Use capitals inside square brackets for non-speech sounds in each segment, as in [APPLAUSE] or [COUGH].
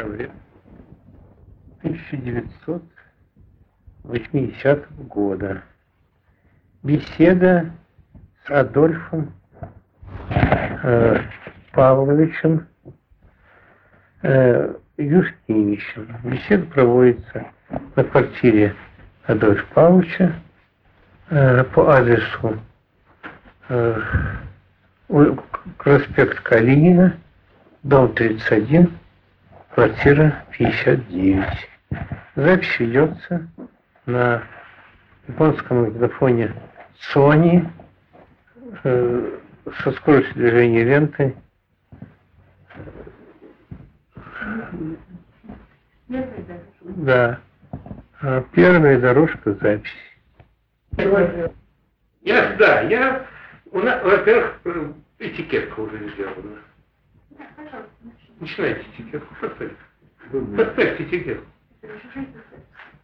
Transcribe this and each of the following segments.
ноября 1980 года. Беседа с Адольфом э, Павловичем э, Юшкевичем. Беседа проводится на квартире Адольфа Павловича э, по адресу э, проспект Калинина, дом 31, квартира 59. Запись ведется на японском магнитофоне Sony э, со скоростью движения ленты да. А первая дорожка записи. Я, да, я, у нас, во-первых, этикетка уже сделана. Начинайте этикетку, поставьте. Поставьте этикетку.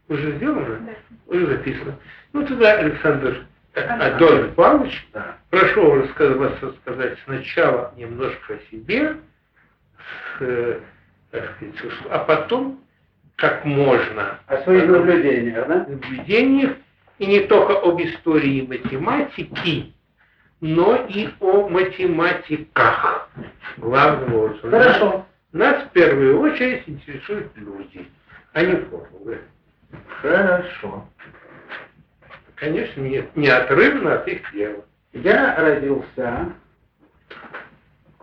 Уже сделано? Уже записано. Ну, тогда Александр Адольф Павлович, да. прошу вас рассказать сначала немножко о себе, с, э, а потом как можно. О своих наблюдениях, да? Наблюдениях, и не только об истории математики, но и о математиках главного образом. Хорошо. Нас в первую очередь интересуют люди, а не формулы. Хорошо. Конечно, нет, неотрывно от их дела. Я родился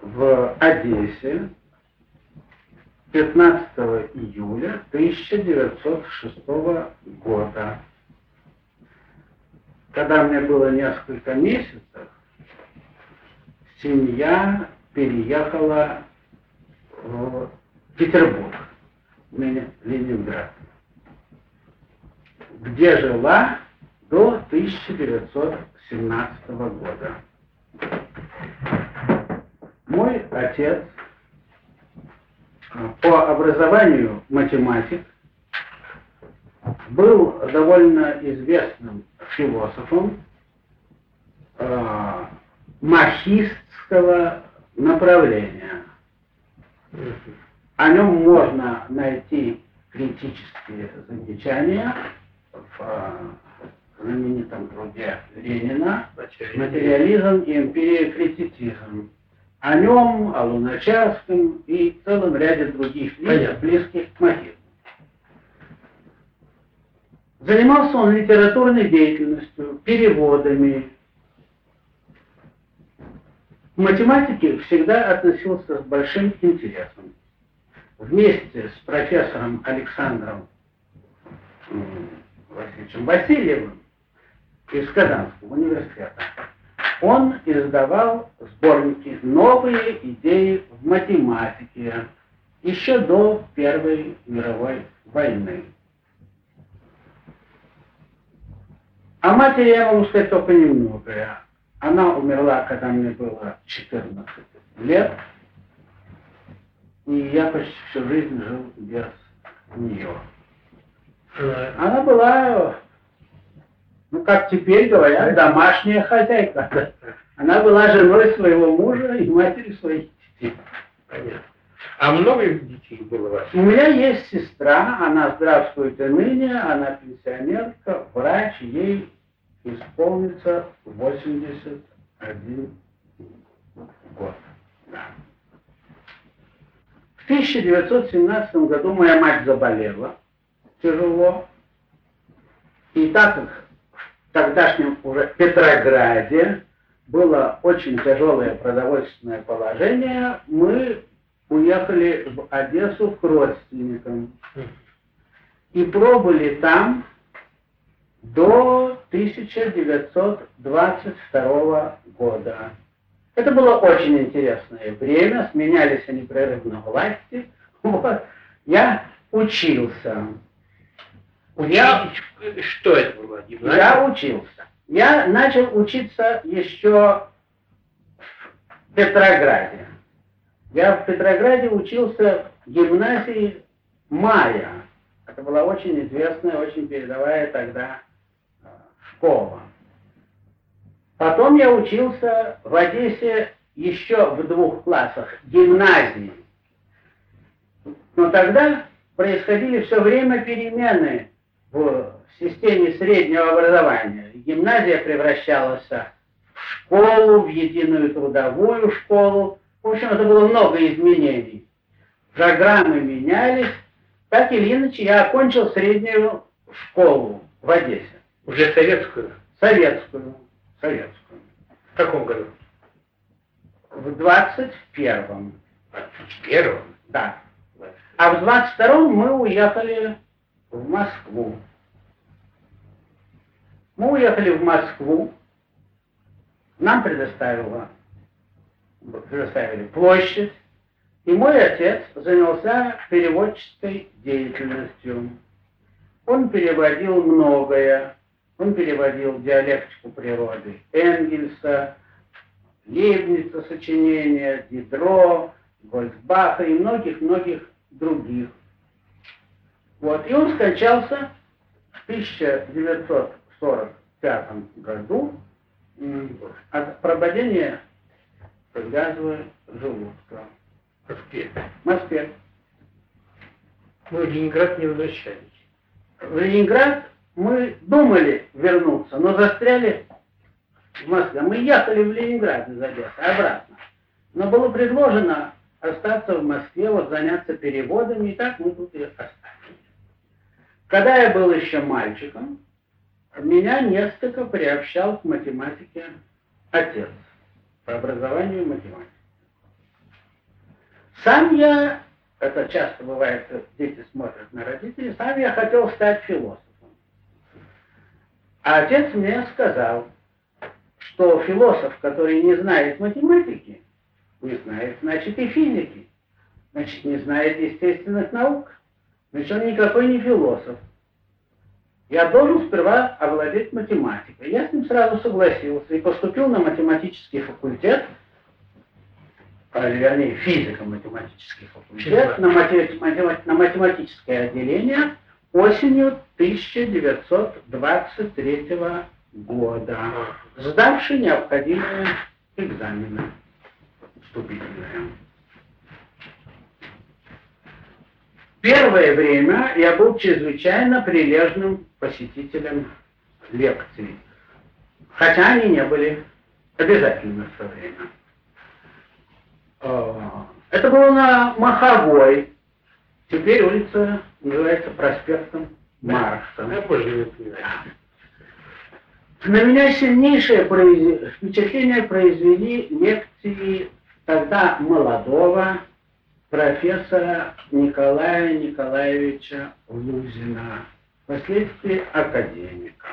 в Одессе 15 июля 1906 года. Когда мне было несколько месяцев, семья переехала в Петербург, Ленинград, где жила до 1917 года. Мой отец по образованию математик, был довольно известным философом э, махистского направления. О нем можно найти критические замечания в э, знаменитом труде Ленина «Материализм и эмпирия-критицизм» о нем, о Луначарском и целом ряде других лиц, близких к мотивам. Занимался он литературной деятельностью, переводами. К математике всегда относился с большим интересом. Вместе с профессором Александром Васильевичем Васильевым из Казанского университета он издавал сборники «Новые идеи в математике» еще до Первой мировой войны. О матери я могу сказать только немногое. Она умерла, когда мне было 14 лет, и я почти всю жизнь жил без нее. Она была ну, как теперь говорят, домашняя хозяйка. Она была женой своего мужа и матерью своих детей. Понятно. А много детей было у вас? У меня есть сестра, она здравствует и ныне, она пенсионерка, врач, ей исполнится 81 год. В 1917 году моя мать заболела тяжело. И так как тогдашнем уже Петрограде было очень тяжелое продовольственное положение, мы уехали в Одессу к родственникам и пробыли там до 1922 года. Это было очень интересное время, сменялись непрерывно власти. Вот. Я учился. Я, что это было? Гимназия? Я учился. Я начал учиться еще в Петрограде. Я в Петрограде учился в гимназии Майя. Это была очень известная, очень передовая тогда школа. Потом я учился в Одессе еще в двух классах гимназии. Но тогда происходили все время перемены в системе среднего образования. Гимназия превращалась в школу, в единую трудовую школу. В общем, это было много изменений. Программы менялись. Так или иначе, я окончил среднюю школу в Одессе. Уже советскую? Советскую. Советскую. В каком году? В 21-м. В первом? Да. А в 22-м мы уехали в Москву. Мы уехали в Москву. Нам предоставила, предоставили площадь. И мой отец занялся переводческой деятельностью. Он переводил многое. Он переводил диалектику природы Энгельса, Лейбница сочинения, Дидро, Гольцбаха и многих-многих других. Вот. И он скончался в 1945 году от прободения язвы желудка. В Москве. В Москве. Мы в Ленинград не возвращались. В Ленинград мы думали вернуться, но застряли в Москве. Мы ехали в Ленинград из Одессы обратно. Но было предложено остаться в Москве, вот заняться переводами, и так мы тут и остались. Когда я был еще мальчиком, меня несколько приобщал к математике отец по образованию математик. Сам я, это часто бывает, дети смотрят на родителей, сам я хотел стать философом. А отец мне сказал, что философ, который не знает математики, не знает, значит, и физики, значит, не знает естественных наук, значит, он никакой не философ. Я должен сперва овладеть математикой. Я с ним сразу согласился и поступил на математический факультет, а, вернее, физико-математический факультет, на, математи на математическое отделение осенью 1923 года, сдавший необходимые экзамены вступительные. Первое время я был чрезвычайно прилежным посетителем лекций, хотя они не были обязательны в то время. А, это было на Маховой, теперь улица называется проспектом Маркса. Я. На меня сильнейшее произ... впечатление произвели лекции тогда молодого профессора Николая Николаевича Лузина, впоследствии академика.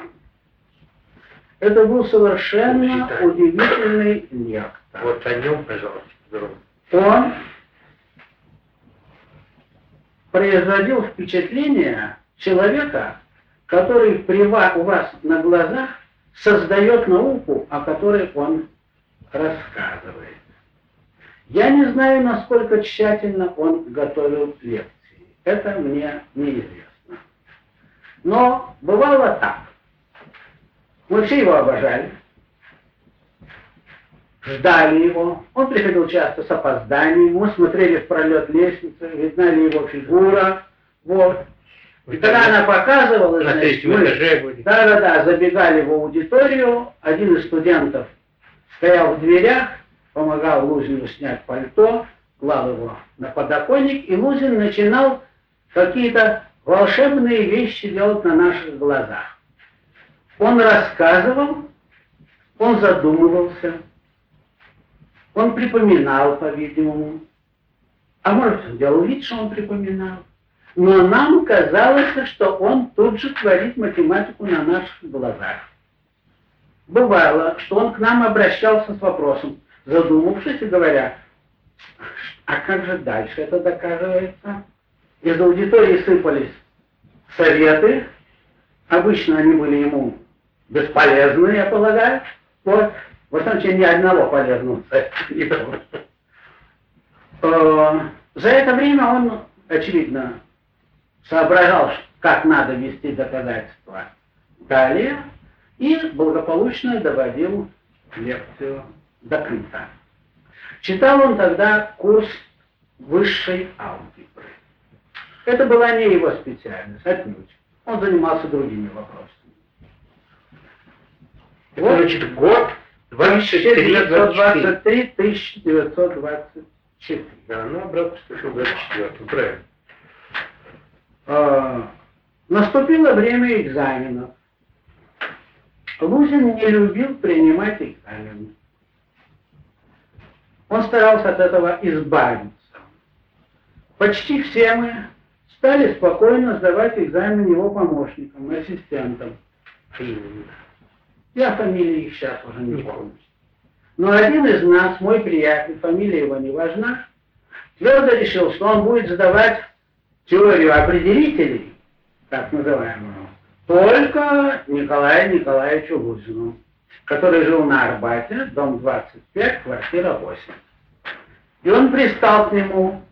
Это был совершенно удивительный лектор. Вот о нем, пожалуйста. Он производил впечатление человека, который при ва- у вас на глазах создает науку, о которой он рассказывает. Я не знаю, насколько тщательно он готовил лекции. Это мне неизвестно. Но бывало так. Мы все его обожали, ждали его. Он приходил часто с опозданием. Мы смотрели в пролет лестницы, видна ли его фигура. Вот. И когда она показывала, На значит, мы- этаже были. да-да-да, забегали в аудиторию, один из студентов стоял в дверях, помогал Лузину снять пальто, клал его на подоконник, и Лузин начинал какие-то волшебные вещи делать на наших глазах. Он рассказывал, он задумывался, он припоминал, по-видимому, а может, он делал вид, что он припоминал. Но нам казалось, что он тут же творит математику на наших глазах. Бывало, что он к нам обращался с вопросом, задумавшись и говоря, а как же дальше это доказывается? Из аудитории сыпались советы, обычно они были ему бесполезны, я полагаю. Вот, в случае ни одного совета не. Э, За это время он, очевидно, соображал, как надо вести доказательства далее, и благополучно доводил лекцию до конца. Читал он тогда курс высшей алгебры. Это была не его специальность, отнюдь. Он занимался другими вопросами. Вот, значит, год 1923 1924. Да, ну, обратно, что 24, правильно. А, наступило время экзаменов. Лузин не любил принимать экзамены. Он старался от этого избавиться. Почти все мы стали спокойно сдавать экзамен его помощникам, ассистентам. Я фамилии их сейчас уже не помню. Но один из нас, мой приятель, фамилия его не важна, твердо решил, что он будет сдавать теорию определителей, так называемую, только Николаю Николаевичу Лузину, который жил на Арбате, дом 25, квартира 8. И он пристал к нему,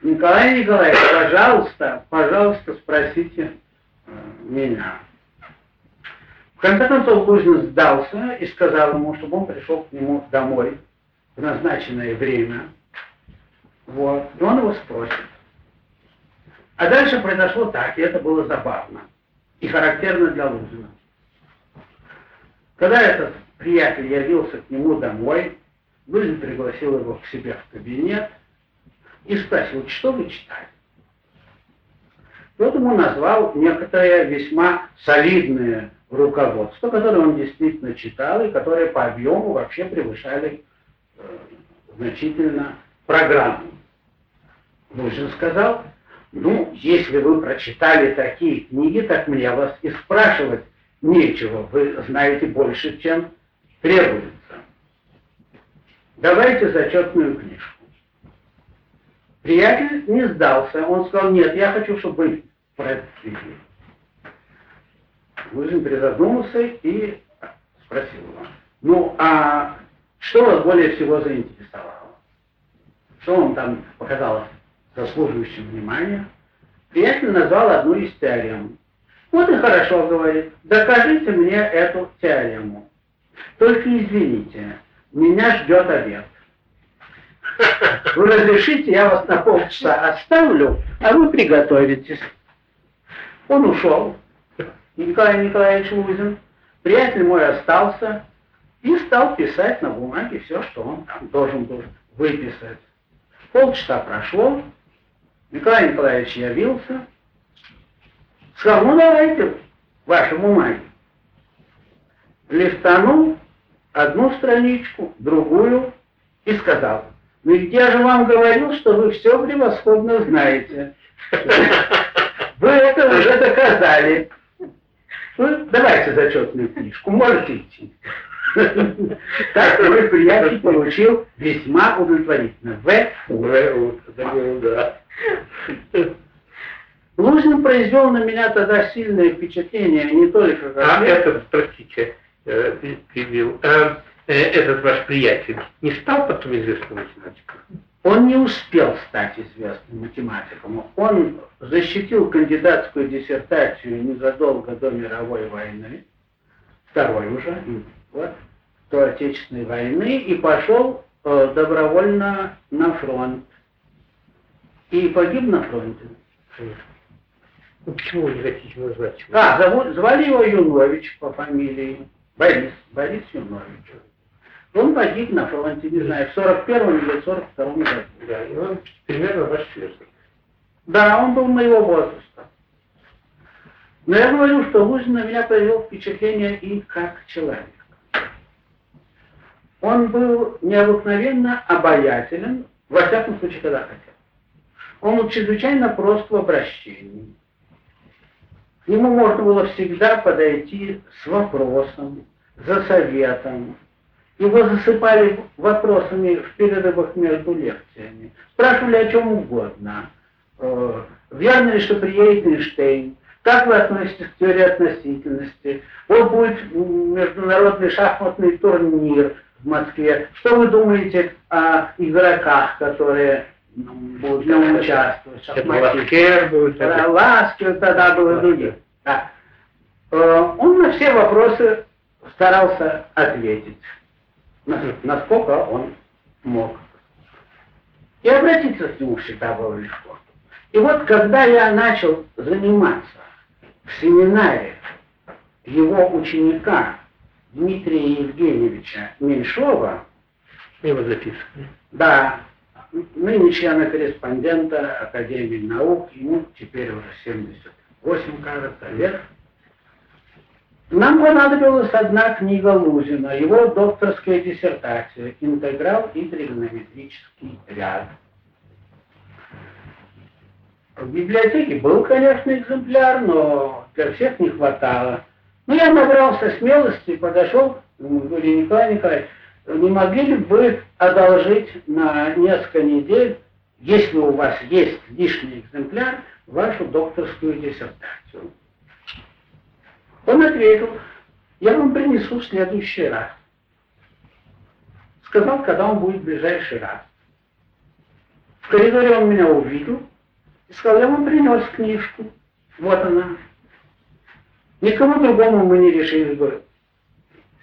Николай Николаевич, пожалуйста, пожалуйста, спросите э, меня. В конце концов Лузин сдался и сказал ему, чтобы он пришел к нему домой в назначенное время. Вот. И он его спросит. А дальше произошло так, и это было забавно и характерно для Лузина. Когда этот приятель явился к нему домой, Лузин пригласил его к себе в кабинет и спросил, что вы читали. Тот ему назвал некоторое весьма солидное руководство, которое он действительно читал и которое по объему вообще превышали э, значительно программу. Лузин сказал, ну, если вы прочитали такие книги, так мне вас и спрашивать нечего. Вы знаете больше, чем требуется. Давайте зачетную книжку. Приятель не сдался. Он сказал, нет, я хочу, чтобы вы прочли. Лузин призадумался и спросил его, ну, а что вас более всего заинтересовало? Что вам там показалось заслуживающим внимания, приятель назвал одну из теорем. Вот и хорошо, говорит, докажите мне эту теорему. Только извините, меня ждет обед. Вы разрешите, я вас на полчаса оставлю, а вы приготовитесь. Он ушел. Николай Николаевич Лузин. Приятель мой остался и стал писать на бумаге все, что он там должен был выписать. Полчаса прошло, Николай Николаевич явился, сказал, ну давайте ваши бумаги. Листанул одну страничку, другую и сказал, ну ведь я же вам говорил, что вы все превосходно знаете. [LAUGHS] Вы это уже доказали. Ну, давайте зачетную книжку, можете идти. Так мой приятель получил весьма удовлетворительно. В. Лузин произвел на меня тогда сильное впечатление, не только как... А этот, простите, э, перебил, а, этот ваш приятель не стал потом известным математиком? Он не успел стать известным математиком. Он защитил кандидатскую диссертацию незадолго до мировой войны, второй уже, вот, до Отечественной войны, и пошел э, добровольно на фронт. И погиб на фронте. Ну, почему вы не хотите назвать его? А, зовут, звали его Юнович по фамилии. Борис. Борис Юнович. Он погиб на фронте, не знаю, в 41 или 42 году. Да, и он примерно ваш сверстник. Да, он был моего возраста. Но я говорю, что Лузин на меня произвел впечатление и как человек. Он был необыкновенно обаятелен, во всяком случае, когда хотел. Он был чрезвычайно прост в обращении. К нему можно было всегда подойти с вопросом, за советом. Его засыпали вопросами в перерывах между лекциями. Спрашивали о чем угодно. Э, верно ли, что приедет Эйнштейн? Как вы относитесь к теории относительности? Вот будет международный шахматный турнир в Москве. Что вы думаете о игроках, которые будут в нем участвовать. Ласкер будет. Ласкер тогда был и другие. Да. Э, он на все вопросы старался ответить, насколько он мог. И обратиться к нему всегда было легко. И вот когда я начал заниматься в семинаре его ученика Дмитрия Евгеньевича Меньшова, его записано. Да, ныне члена корреспондента Академии наук, ему теперь уже 78, кажется, лет. Нам понадобилась одна книга Лузина, его докторская диссертация «Интеграл и тригонометрический ряд». В библиотеке был, конечно, экземпляр, но для всех не хватало. Ну, я набрался смелости, подошел, говорю, Николай Николаевич, не могли ли вы одолжить на несколько недель, если у вас есть лишний экземпляр, вашу докторскую диссертацию? Он ответил, я вам принесу в следующий раз. Сказал, когда он будет в ближайший раз. В коридоре он меня увидел и сказал, я вам принес книжку. Вот она. Никому другому мы не решили бы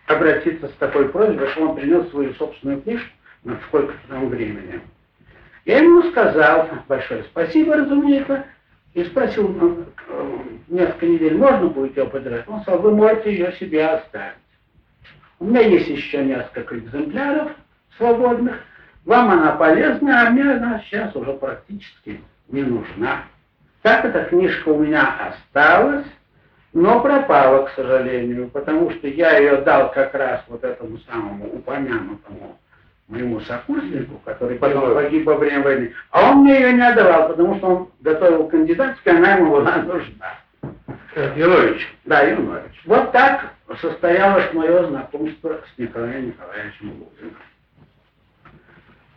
обратиться с такой просьбой, что он принес свою собственную книжку на сколько-то там времени. Я ему сказал большое спасибо, разумеется, и спросил, ну, э, несколько недель можно будет ее подержать? Он сказал, вы можете ее себе оставить. У меня есть еще несколько экземпляров свободных, вам она полезна, а мне она сейчас уже практически не нужна. Так эта книжка у меня осталась, но пропала, к сожалению, потому что я ее дал как раз вот этому самому упомянутому моему сокурснику, который потом погиб во время войны, а он мне ее не отдавал, потому что он готовил кандидатскую, она ему была нужна. Юрович. Да, Юрович. Вот так состоялось мое знакомство с Николаем Николаевичем Лузиным.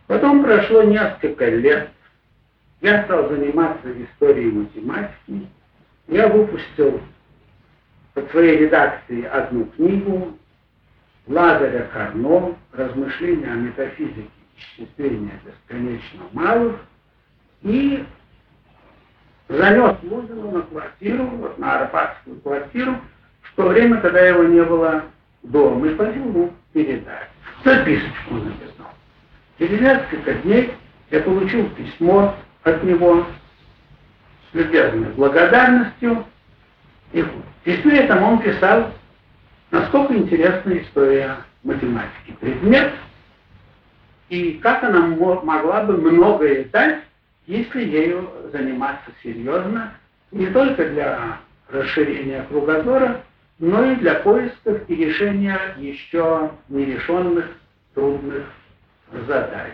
Потом прошло несколько лет, я стал заниматься историей математики, я выпустил под своей редакцией одну книгу Лазаря Карно «Размышления о метафизике исчисления бесконечно малых» и занес Лузину на квартиру, вот на Арбатскую квартиру, в то время, когда его не было дома, и просил ему передать. Записочку написал. Через несколько дней я получил письмо от него с любезной благодарностью, и в письме этом он писал, насколько интересна история математики. Предмет, и как она могла бы многое дать, если ею заниматься серьезно, не только для расширения кругозора, но и для поисков и решения еще нерешенных трудных задач.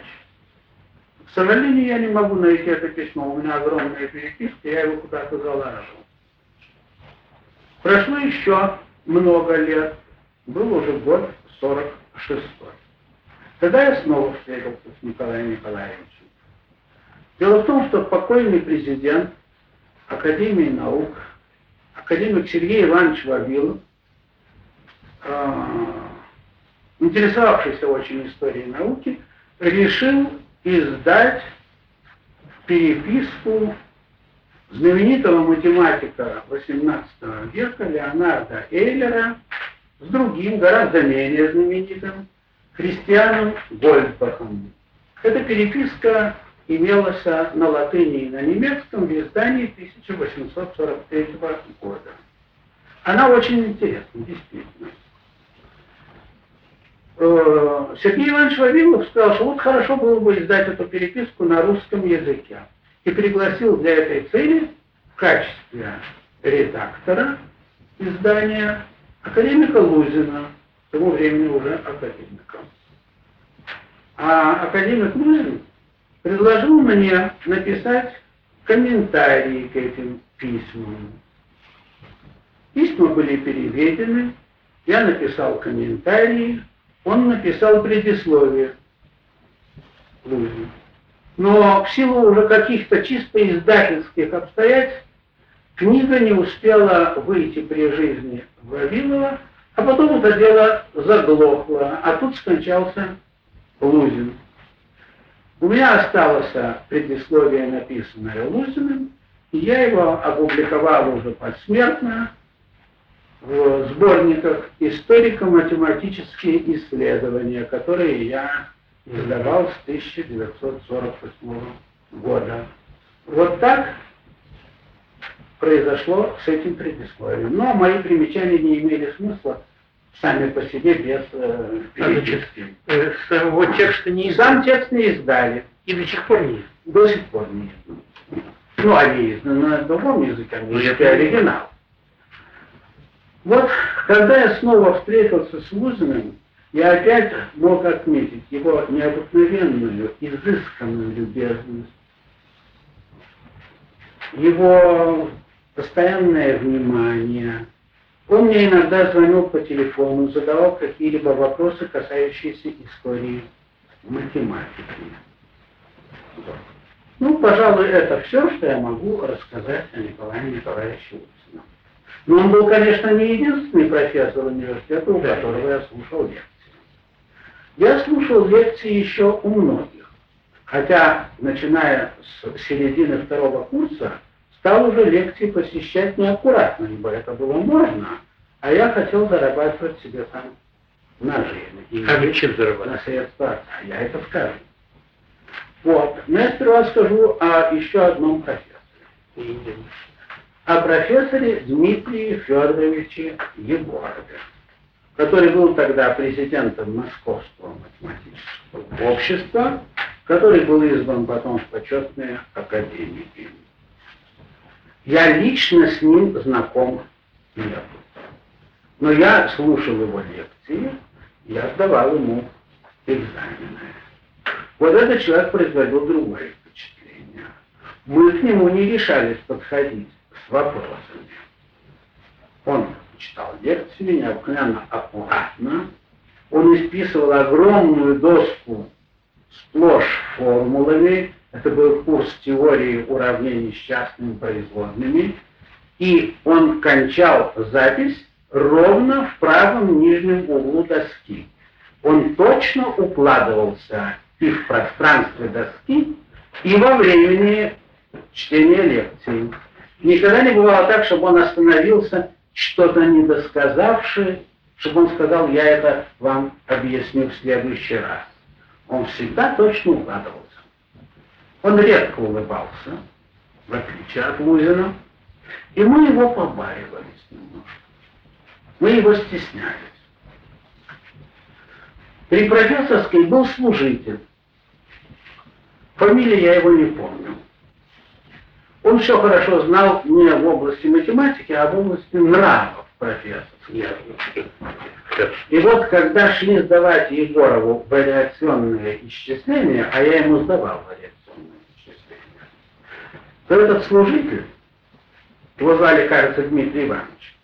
К сожалению, я не могу найти это письмо, у меня огромная переписка, я его куда-то заложил. Прошло еще много лет, был уже год 46 Тогда я снова встретился с Николаем Николаевичем. Дело в том, что покойный президент Академии наук, академик Сергей Иванович Вавилов, э, интересовавшийся очень историей науки, решил издать переписку знаменитого математика XVIII века Леонарда Эйлера с другим, гораздо менее знаменитым, христианом Гольдбахом. Эта переписка имелась на латыни и на немецком в издании 1843 года. Она очень интересна, действительно. Э, Сергей Иванович Вавилов сказал, что вот хорошо было бы издать эту переписку на русском языке и пригласил для этой цели в качестве редактора издания академика Лузина, тому времени уже академика. А академик Лузин предложил мне написать комментарии к этим письмам. Письма были переведены, я написал комментарии, он написал предисловие Лузин но в силу уже каких-то чисто издательских обстоятельств книга не успела выйти при жизни Вавилова, а потом это дело заглохло, а тут скончался Лузин. У меня осталось предисловие, написанное Лузиным, и я его опубликовал уже посмертно в сборниках «Историко-математические исследования», которые я издавал с 1948 года. Вот так произошло с этим предисловием. Но мои примечания не имели смысла сами по себе без э, переписки. Э, самого текста не издали. Сам текст не издали. И до сих пор не До сих пор не изданы. Ну, они изданы на другом языке, на языке оригинал. Вот, когда я снова встретился с Лузиным, я опять мог отметить его необыкновенную, изысканную любезность, его постоянное внимание. Он мне иногда звонил по телефону, задавал какие-либо вопросы, касающиеся истории математики. Ну, пожалуй, это все, что я могу рассказать о Николае Николаевиче Луцину. Но он был, конечно, не единственный профессор университета, у которого я слушал лекции. Я слушал лекции еще у многих. Хотя, начиная с середины второго курса, стал уже лекции посещать неаккуратно, ибо это было можно, а я хотел зарабатывать себе там на жизнь. А вы чем зарабатывать? На средства отца, я это скажу. Вот. Но я сперва скажу о еще одном профессоре. О профессоре Дмитрии Федоровиче Егорове, который был тогда президентом Московского математического общества, который был избран потом в почетные академики. Я лично с ним знаком не был. Но я слушал его лекции, я сдавал ему экзамены. Вот этот человек производил другое впечатление. Мы к нему не решались подходить с вопросами. Он читал лекции необыкновенно аккуратно. Он исписывал огромную доску сплошь формулами. Это был курс теории уравнений с частными производными. И он кончал запись ровно в правом нижнем углу доски. Он точно укладывался и в пространстве доски, и во времени чтения лекции. Никогда не бывало так, чтобы он остановился, что-то недосказавший, чтобы он сказал, я это вам объясню в следующий раз. Он всегда точно укладывался. Он редко улыбался, в отличие от Лузина, и мы его побаивались немножко. Мы его стеснялись. При профессорской был служитель. Фамилии я его не помню. Он все хорошо знал не в области математики, а в области нравов профессор. И вот когда шли сдавать Егорову вариационные исчисления, а я ему сдавал вариационные исчисления, то этот служитель, его звали, кажется, Дмитрий Иванович,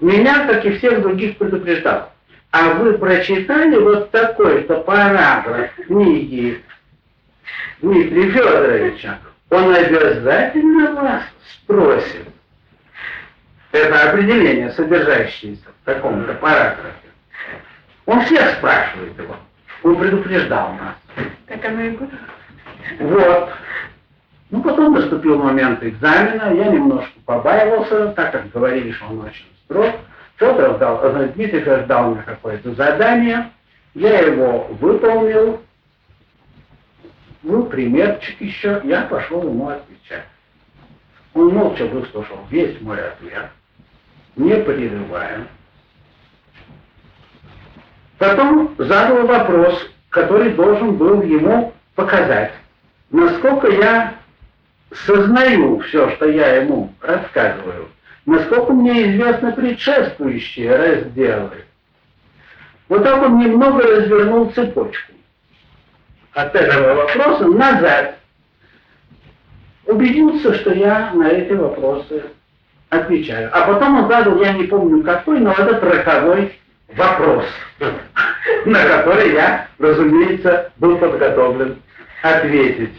меня, как и всех других, предупреждал. А вы прочитали вот такой-то параграф книги Дмитрия Федоровича? Он обязательно вас спросит. Это определение, содержащееся в таком-то параграфе. Он всех спрашивает его. Он предупреждал нас. Так оно и будет. Вот. Ну, потом наступил момент экзамена, я немножко побаивался, так как говорили, что он очень строг. Федор дал, э, Дмитрий Федорович дал мне какое-то задание, я его выполнил, ну, примерчик еще, я пошел ему отвечать. Он молча выслушал весь мой ответ, не прерывая. Потом задал вопрос, который должен был ему показать, насколько я сознаю все, что я ему рассказываю насколько мне известны предшествующие разделы. Вот так он немного развернул цепочку от этого вопроса назад. Убедился, что я на эти вопросы отвечаю. А потом он задал, я не помню какой, но этот роковой вопрос, [LAUGHS] на который я, разумеется, был подготовлен ответить.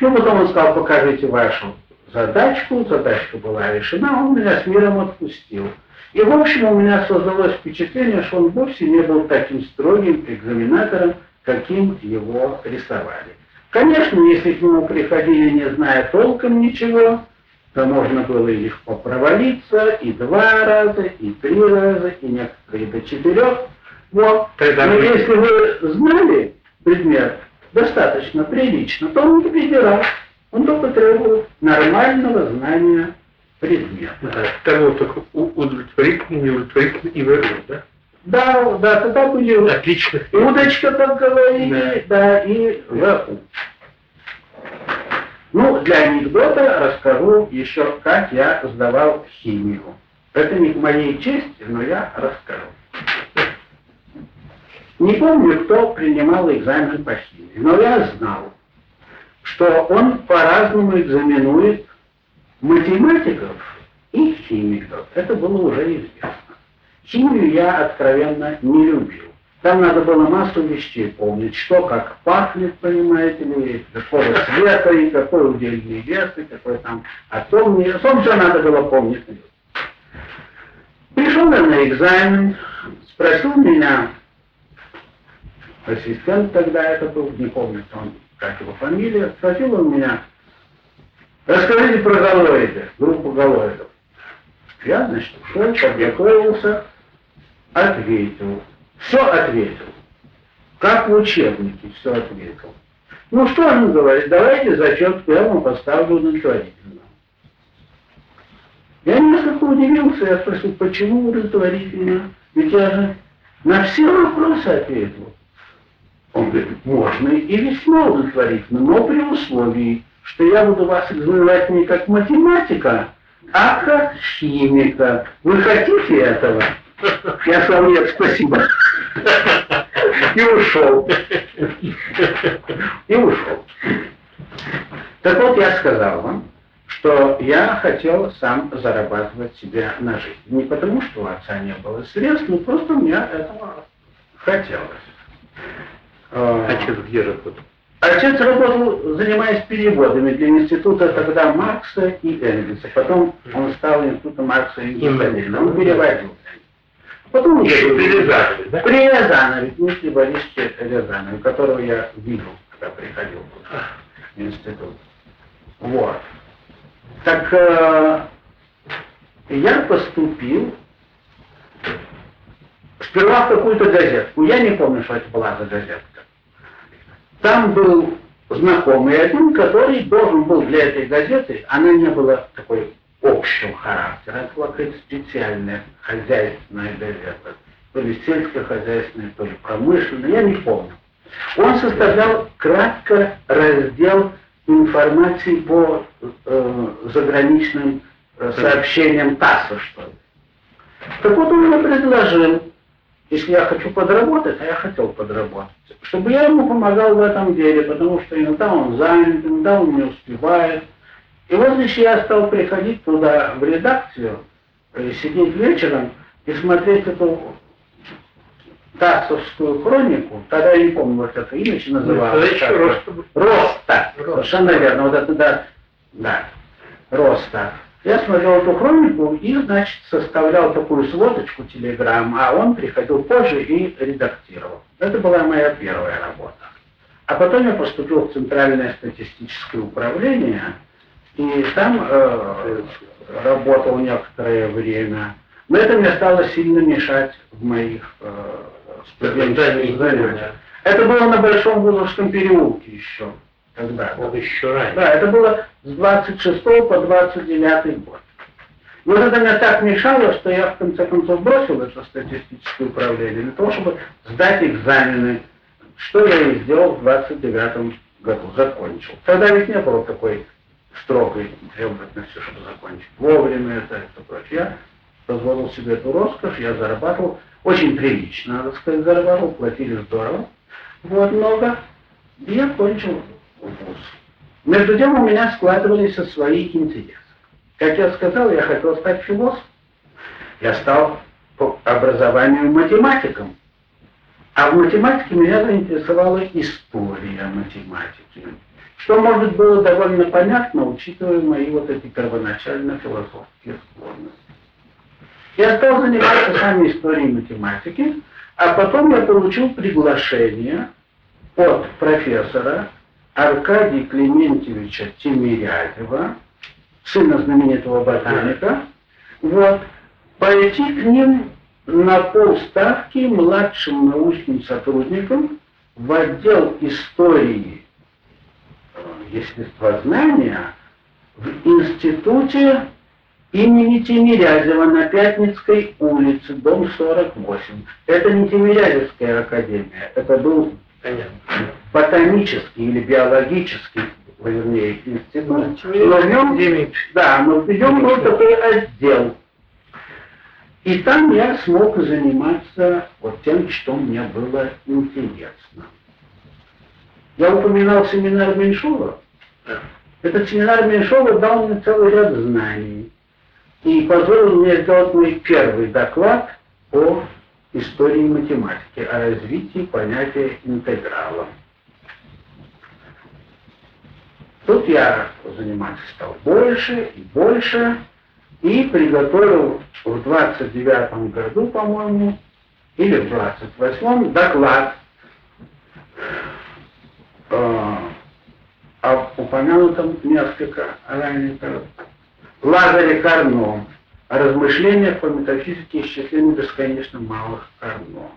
Ну, потом он сказал, покажите вашу задачку, задачка была решена, он меня с миром отпустил. И, в общем, у меня создалось впечатление, что он вовсе не был таким строгим экзаменатором, каким его рисовали. Конечно, если к нему приходили, не зная толком ничего, то можно было и легко провалиться и два раза, и три раза, и некоторые до четырех. Вот. Тогда Но вы... если вы знали предмет достаточно прилично, то он не перебирал. Он только требовал нормального знания предмета. Да, того только удовлетворительно, неудовлетворительно и вариант, да? Да, да, тогда были Отлично. удочка, как говорили, да, и ВУ. Ну, для анекдота расскажу еще, как я сдавал химию. Это не к моей чести, но я расскажу. Не помню, кто принимал экзамен по химии, но я знал, что он по-разному экзаменует математиков и химиков. Это было уже известно. Химию я откровенно не любил. Там надо было массу вещей помнить, что как пахнет, понимаете ли, какого цвета, и какой удельный вес, и какой там атом. Сон все надо было помнить. Пришел я на экзамен, спросил меня ассистент тогда это был, не помню, он, как его фамилия, спросил он меня, расскажите про галоиды, группу галоидов. Я, значит, ушел, подготовился, ответил. Все ответил. Как в учебнике все ответил. Ну что он говорит, давайте зачетку я вам поставлю удовлетворительно. Я несколько удивился, я спросил, почему удовлетворительно? Ведь я же на все вопросы ответил. Он говорит, можно и весьма удовлетворительно, но при условии, что я буду вас экзаменовать не как математика, а как химика. Вы хотите этого? Я сказал, нет, спасибо. И ушел. И ушел. Так вот, я сказал вам, что я хотел сам зарабатывать себе на жизнь. Не потому, что у отца не было средств, но просто мне этого хотелось. Отец где работал? Отец работал, занимаясь переводами для института тогда Маркса и Энгельса. Потом он стал институтом Маркса и Энгельса. Он переводил. Потом я При Рязанове, да? При Рязанове, Дмитрий Борисович Рязанове, которого я видел, когда приходил в институт. Вот. Так э, я поступил сперва в какую-то газетку. Я не помню, что это была за газетка. Там был знакомый один, который должен был для этой газеты, она не была такой общего характера, это какая-то специальная хозяйственная газета, то ли сельскохозяйственная, то ли промышленная, я не помню. Он составлял кратко раздел информации по э, заграничным э, сообщениям ТАССа, что ли. Так вот он мне предложил, если я хочу подработать, а я хотел подработать, чтобы я ему помогал в этом деле, потому что иногда он занят, иногда он не успевает. И вот здесь я стал приходить туда, в редакцию, э, сидеть вечером и смотреть эту Тасовскую хронику, тогда я не помню, вот это имя еще называлось. еще Роста. Роста, совершенно верно, вот это, да, да, Роста. Я смотрел эту хронику и, значит, составлял такую сводочку телеграмм, а он приходил позже и редактировал. Это была моя первая работа. А потом я поступил в Центральное статистическое управление, и там э, работал некоторое время. Но это мне стало сильно мешать в моих э, студенческих занятиях. Это было на Большом Вузовском переулке еще тогда. Он еще раньше. Да, это было с 26 по 29 год. И вот это мне так мешало, что я в конце концов бросил это статистическое управление для того, чтобы сдать экзамены, что я и сделал в 29 году, закончил. Тогда ведь не было такой строгой требовательности, чтобы закончить вовремя это, это прочее. Я позволил себе эту роскошь, я зарабатывал очень прилично, надо сказать, зарабатывал, платили здорово, вот много, и я кончил вуз. Между тем у меня складывались свои интересы. Как я сказал, я хотел стать философом. Я стал по образованию математиком. А в математике меня заинтересовала история математики. Что, может, было довольно понятно, учитывая мои вот эти первоначально философские склонности. Я стал заниматься сами историей математики, а потом я получил приглашение от профессора Аркадия Клементьевича Тимирязева, сына знаменитого ботаника, вот, пойти к ним на полставки младшим научным сотрудникам в отдел истории естествознания в институте имени Тимирязева на Пятницкой улице, дом 48. Это не Тимирязевская академия, это был ботанический или биологический, вернее, институт. Но в нем, да, но в нем был такой отдел. И там я смог заниматься вот тем, что мне было интересно. Я упоминал семинар Меньшова. Этот семинар Меньшова дал мне целый ряд знаний и позволил мне сделать мой первый доклад по истории математики, о развитии понятия интеграла. Тут я заниматься стал больше и больше, и приготовил в 29 году, по-моему, или в 28 доклад о упомянутом несколько ранее Лазаре Карно о размышлениях по метафизике исчисления бесконечно малых Карно.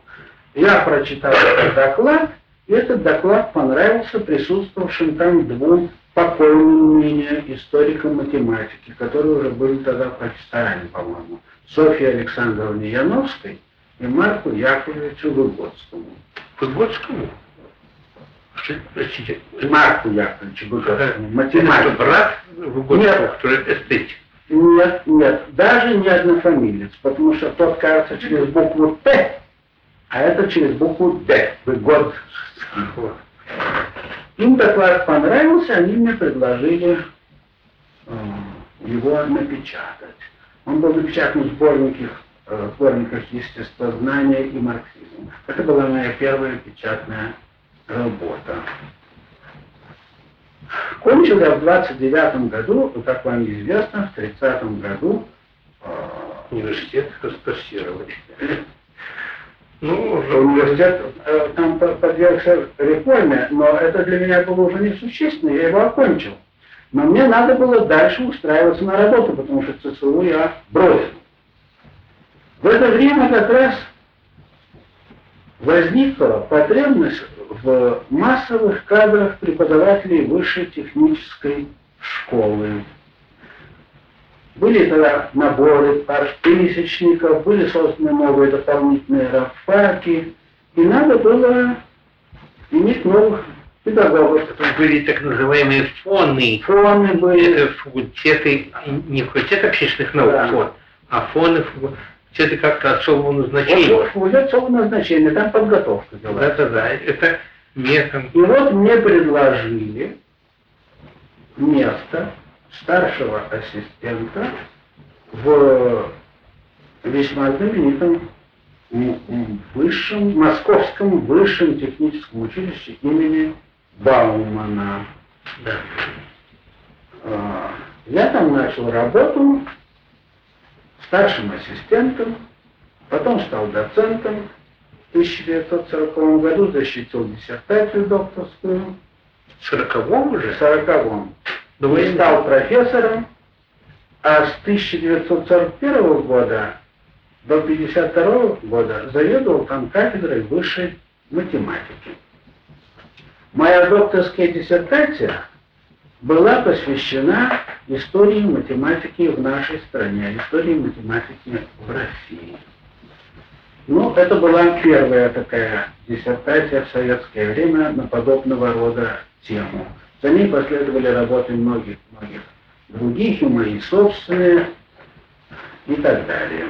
Я прочитал этот доклад, и этот доклад понравился присутствовавшим там двум покойным ныне историкам математики, которые уже были тогда профессорами, по-моему, Софье Александровне Яновской и Марку Яковлевичу Выгодскому. Выгодскому? Простите? Марку Яковлевичу Выгодскому. Математик. брат Выгодского, нет. который эстетик. Нет, нет, даже не однофамилец, потому что тот кажется через букву Т, а это через букву Д. Выгодский. Им доклад понравился, они мне предложили э, его напечатать. Он был напечатан в сборниках, э, сборниках естествознания и марксизма. Это была моя первая печатная работа. Кончил я в 29 году, как вам известно, в 30 году э, университет распростировали. Ну, университет э, там подвергся реформе, но это для меня было уже несущественно, я его окончил. Но мне надо было дальше устраиваться на работу, потому что ЦСУ я бросил. В это время как раз возникла потребность в массовых кадрах преподавателей высшей технической школы. Были тогда наборы тысячников, были созданы новые дополнительные рабфаки, и надо было иметь новых педагогов. Были так называемые фоны. Фоны были. Это факультеты, не факультет общественных наук, да. фон, а фоны, факультеты как-то особого назначения. Вот, факультет особого назначения, там подготовка. Да-да-да, это не там. И вот мне предложили место старшего ассистента в весьма знаменитом высшем, московском высшем техническом училище имени Баумана. Да. А, я там начал работу старшим ассистентом, потом стал доцентом. В 1940 году защитил диссертацию докторскую. В 40-м уже? В 40-м. Ну, и стал профессором, а с 1941 года до 1952 года заведовал там кафедрой высшей математики. Моя докторская диссертация была посвящена истории математики в нашей стране, истории математики в России. Ну, это была первая такая диссертация в советское время на подобного рода тему. За ней последовали работы многих-многих других, и мои собственные, и так далее.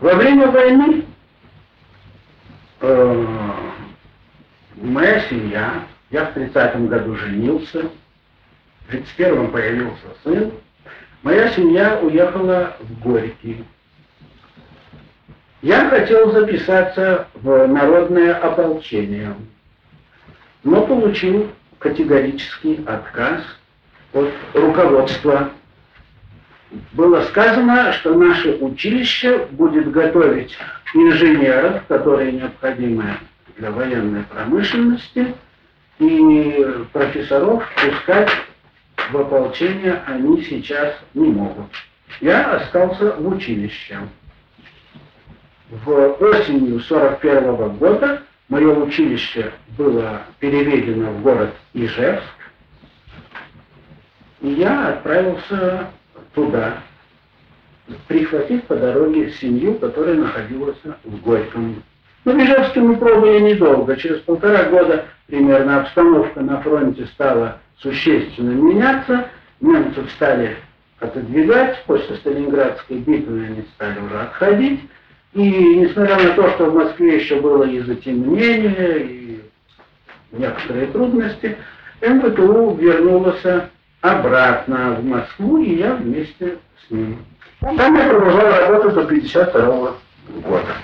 Во время войны э, моя семья, я в 30-м году женился, в 31-м появился сын, моя семья уехала в Горький. Я хотел записаться в народное ополчение но получил категорический отказ от руководства. Было сказано, что наше училище будет готовить инженеров, которые необходимы для военной промышленности, и профессоров пускать в ополчение они сейчас не могут. Я остался в училище. В осенью 41 -го года мое училище было переведено в город Ижевск, и я отправился туда, прихватив по дороге семью, которая находилась в Горьком. Но в Ижевске мы пробыли недолго. Через полтора года примерно обстановка на фронте стала существенно меняться. Немцы стали отодвигать. После Сталинградской битвы они стали уже отходить. И несмотря на то, что в Москве еще было и затемнение, и некоторые трудности, МВТУ вернулась обратно в Москву, и я вместе с ним. Там я продолжал работать до 52 года.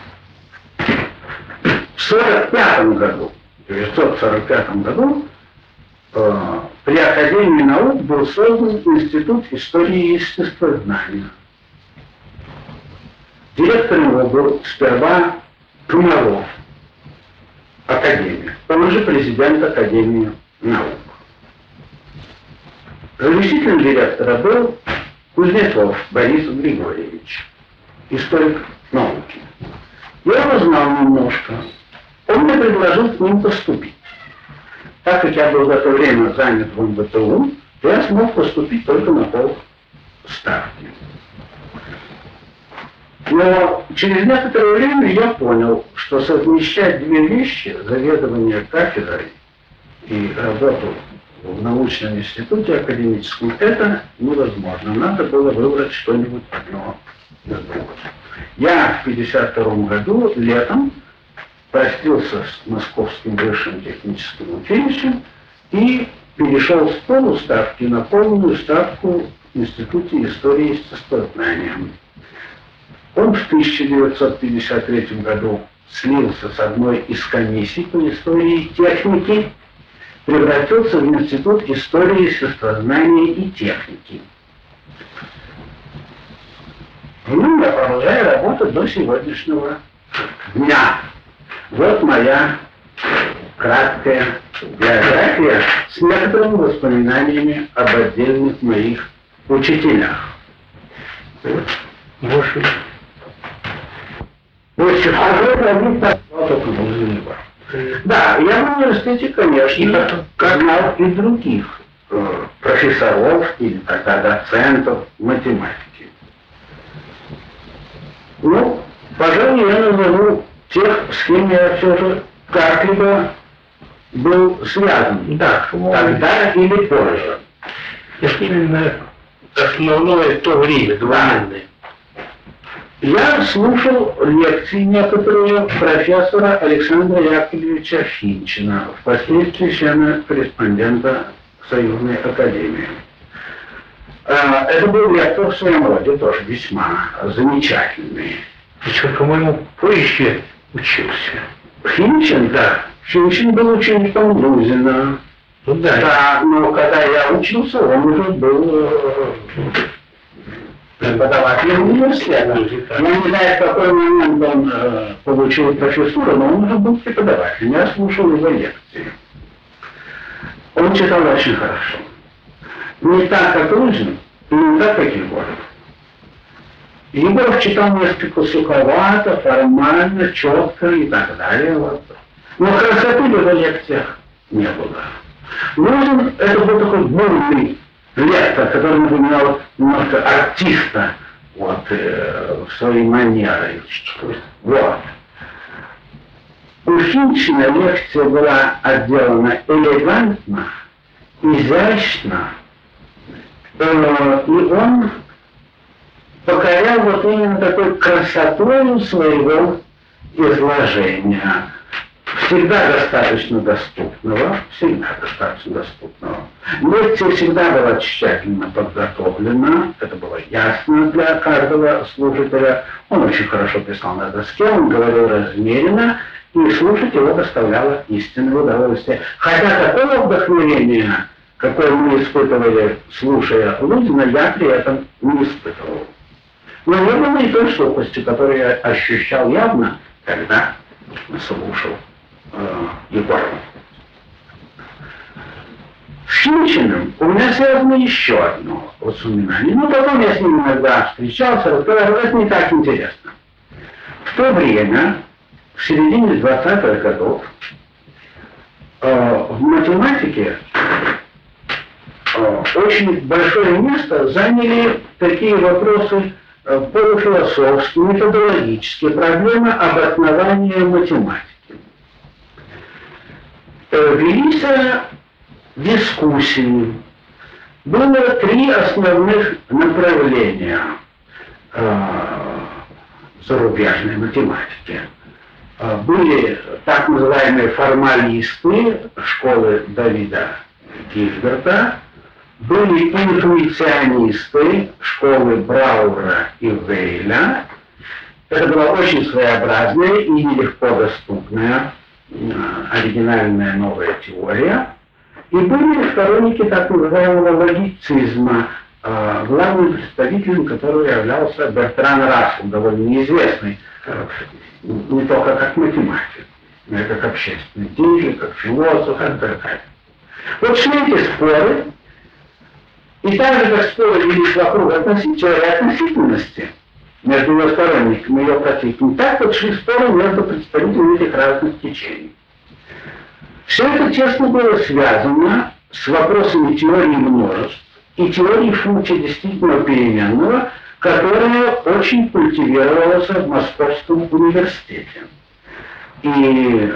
В 1945 году, в 1945 году э, при Академии наук был создан Институт истории и естествознания. Директором его был сперва Комаров, Академия. Он же президент Академии наук. Заместителем директора был Кузнецов Борис Григорьевич, историк науки. Я его знал немножко. Он мне предложил к ним поступить. Так как я был в это время занят в МБТУ, я смог поступить только на пол ставки. Но через некоторое время я понял, что совмещать две вещи, заведование кафедрой и работу в научном институте академическом, это невозможно. Надо было выбрать что-нибудь одно из другого. Я в 1952 году летом простился с Московским высшим техническим училищем и перешел с полуставки на полную ставку в Институте истории и естествознания. Он в 1953 году слился с одной из комиссий по истории и техники, превратился в Институт истории, естествознания и техники. В нем я продолжаю до сегодняшнего дня. Вот моя краткая биография с некоторыми воспоминаниями об отдельных моих учителях. Больше. Больше. А да, я в университете, конечно, знал и других э, профессоров или тогда доцентов математики. Ну, пожалуй, я назову тех, с кем я все же как-либо был связан. Да, тогда или позже. Именно основное то время, двоенное. Я слушал лекции некоторые профессора Александра Яковлевича Финчина, впоследствии члена корреспондента Союзной Академии. А, это был лектор в своем роде тоже весьма замечательный. Причем, по-моему, позже учился. Финчин, да. Финчин был учеником Лузина. Ну да. Да, но когда я учился, он уже был э, преподавателем университета. Я не знаю, в какой момент он э, получил профессуру, но он уже был преподавателем. Я слушал его лекции. Он читал очень хорошо. Не так, как Рузин, и не так, как Егоров. Егоров читал несколько суховато, формально, четко и так далее. Вот. Но красоты в его лекциях не было. Нужен, это был такой бурный лектор, который напоминал немножко артиста вот, э, своей манере. Вот. У Финчина лекция была отделана элегантно, изящно, э, и он покорял вот именно такой красотой своего изложения. Всегда достаточно доступного, всегда достаточно доступного. Лекция всегда была тщательно подготовлена, это было ясно для каждого слушателя. Он очень хорошо писал на доске, он говорил размеренно, и слушать его доставляло истинное удовольствие. Хотя такого вдохновения, какое мы испытывали, слушая Лудина, я при этом не испытывал. Было и той сухости, которую я ощущал явно, когда слушал э, Егорова. С Химчиным у меня связано еще одно воспоминание. Ну, потом я с ним иногда встречался, разговаривал, это не так интересно. В то время в середине 20-х годов э, в математике э, очень большое место заняли такие вопросы полуфилософские, методологические, проблемы обоснования математики. Велись дискуссии. Было три основных направления зарубежной математики. Были так называемые формалисты школы Давида Гильберта, были интуиционисты школы Браура и Вейля. Это была очень своеобразная и нелегко доступная а, оригинальная новая теория. И были сторонники так называемого логицизма, а, главным представителем которого являлся Бертран Рассел, довольно неизвестный не только как математик, но и как общественный деятель, как философ и так далее. Вот шли эти споры, и так же, как споры велись вокруг теории относительности между ее сторонниками и ее противниками, так вот шли споры между представителями этих разных течений. Все это тесно было связано с вопросами теории множеств и теории функции действительно переменного, которая очень культивировалась в Московском университете. И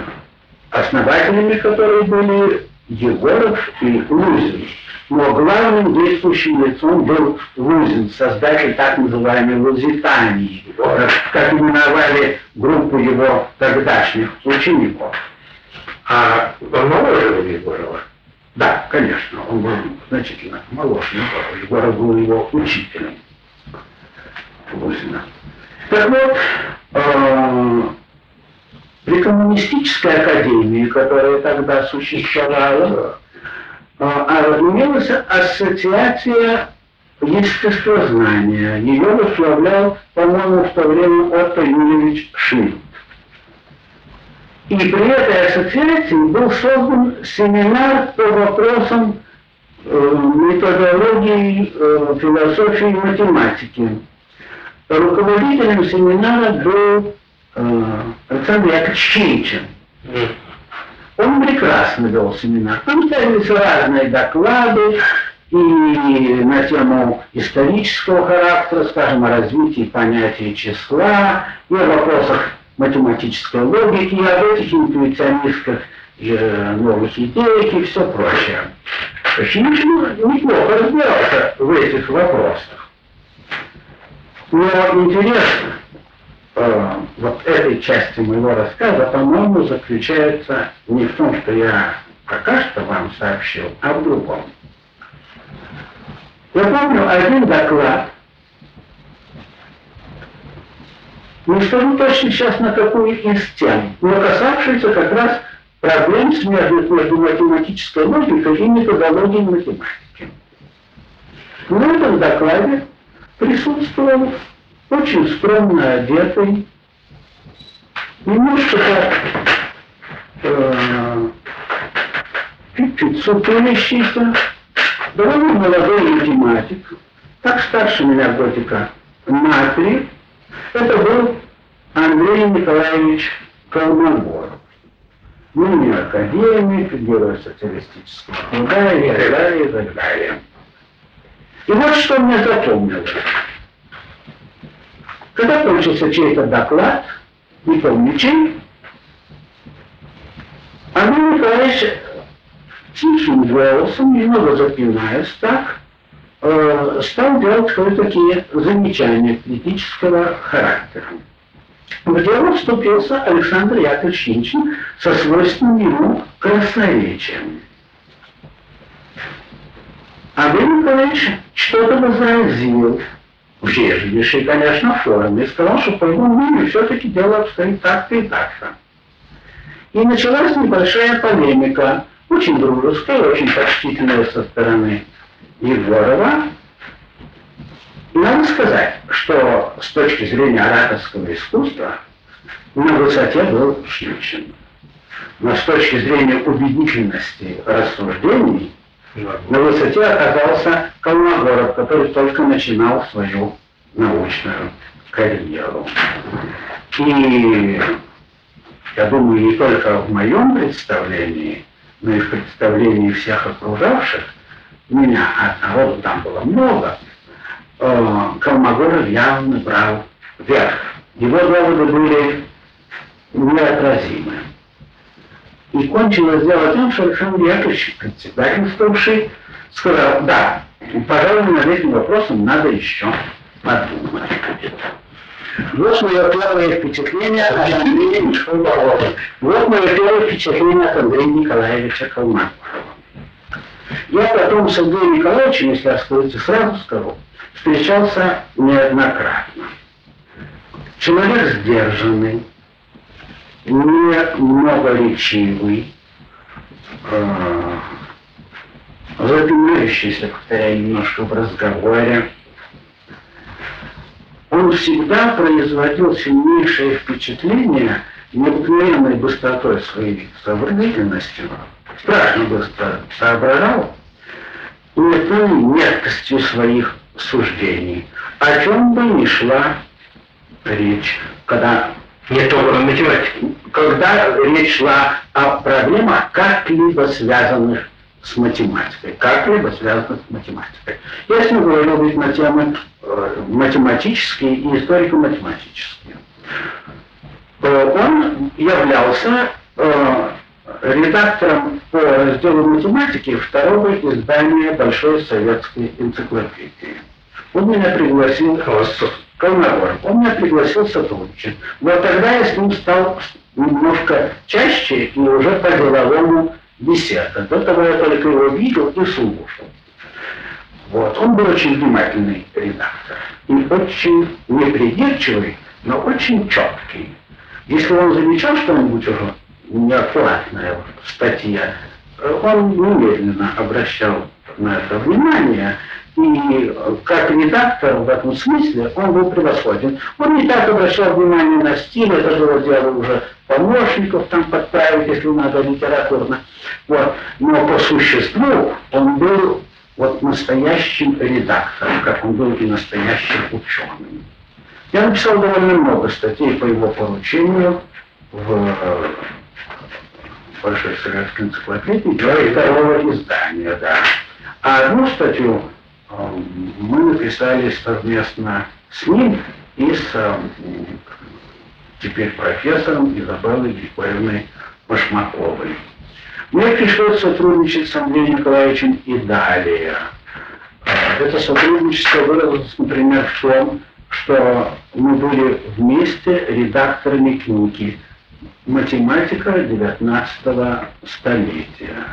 основателями которой были Егоров и Лузин. Но главным действующим лицом был Лузин, создатель так называемой Лузитании, как именовали группу его тогдашних учеников. А он моложе Егорова? Да, конечно, он был значительно моложе Егорова. Егоров был его учителем. Лузина. Так вот, э, при коммунистической академии, которая тогда существовала, э, имелась ассоциация естествознания. Ее возглавлял, по-моему, в то время Отто Юрьевич Шмидт. И при этой ассоциации был создан семинар по вопросам э, методологии э, философии и математики. Руководителем семинара был Александр Яковлевич Чинчин. Он прекрасно вел семинар. Там ставились разные доклады и на тему исторического характера, скажем, о развитии понятия числа, и о вопросах математической логики, и об этих интуиционистских э, новых идеях и все прочее. Чинчин неплохо разбирался в этих вопросах. Но интересно, э, вот этой части моего рассказа, по-моему, заключается не в том, что я пока что вам сообщил, а в другом. Я помню один доклад, не скажу точно сейчас на какую из тем, но касавшийся как раз проблем, связанных между математической логикой и методологией математики. В этом докладе присутствовал очень скромно одетый, немножко так э, чуть-чуть сутулящийся, довольно молодой математик, так старше меня годика на три. Это был Андрей Николаевич Колмогоров. Ныне академик, герой социалистического труда и так далее, и так далее. И вот что мне запомнилось. Когда кончился чей-то доклад, не помню чей, Андрей Николаевич тихим голосом, немного запинаясь так, э, стал делать кое-какие замечания критического характера. В дело вступился Александр Яковлевич Шинчин со свойственным ему красноречием. Андрей Николаевич что-то возразил в вежливейшей, конечно, форме, сказал, что по его мнению все-таки дело обстоит так-то и так-то. И началась небольшая полемика, очень дружеская, очень почтительная со стороны Егорова. И надо сказать, что с точки зрения ораторского искусства на высоте был Щелчин. Но с точки зрения убедительности рассуждений на высоте оказался Колмогоров, который только начинал свою научную карьеру. И я думаю, не только в моем представлении, но и в представлении всех окружавших, меня, а народу там было много, э, Колмогоров явно брал верх. Его доводы были неотразимы. И кончилось дело тем, что Александр Яковлевич, председательствовавший, сказал, да, пожалуй, над этим вопросом надо еще подумать. Вот мое первое впечатление от Андрея Николаевича. Вот мое первое впечатление от Андрея Николаевича Калмакова. Я потом с Андреем Николаевичем, если оставите, сразу скажу, встречался неоднократно. Человек сдержанный, не многоречивый, э, запинающийся, повторяю, немножко в разговоре, он всегда производил сильнейшее впечатление необыкновенной быстротой своей сообразительностью, страшно быстро соображал, и меткостью своих суждений, о чем бы ни шла речь, когда не только математики, когда речь шла о проблемах как-либо связанных с математикой, как-либо связанных с математикой. Я с ним говорил ведь на темы э, математические и историко-математические. Э, он являлся э, редактором по разделу математики второго издания Большой советской энциклопедии. Он меня пригласил Колмогоров. Он меня пригласил сотрудничать. Вот тогда я с ним стал немножко чаще и уже по-деловому беседовать. До того я только его видел и слушал. Вот. Он был очень внимательный редактор и очень непридирчивый, но очень четкий. Если он замечал что-нибудь уже неаккуратное в статье, он немедленно обращал на это внимание и как редактор в этом смысле он был превосходен. Он не так обращал внимание на стиль, это было дело уже помощников там подправить, если надо литературно. Вот. Но по существу он был вот настоящим редактором, как он был и настоящим ученым. Я написал довольно много статей по его поручению в Большой советской энциклопедии, второго издания, да. А одну статью мы написали совместно с ним и с теперь профессором Изабеллой Григорьевной Башмаковой. Мне пришлось сотрудничать с Андреем Николаевичем и далее. Это сотрудничество выразилось, например, в том, что мы были вместе редакторами книги «Математика XIX столетия».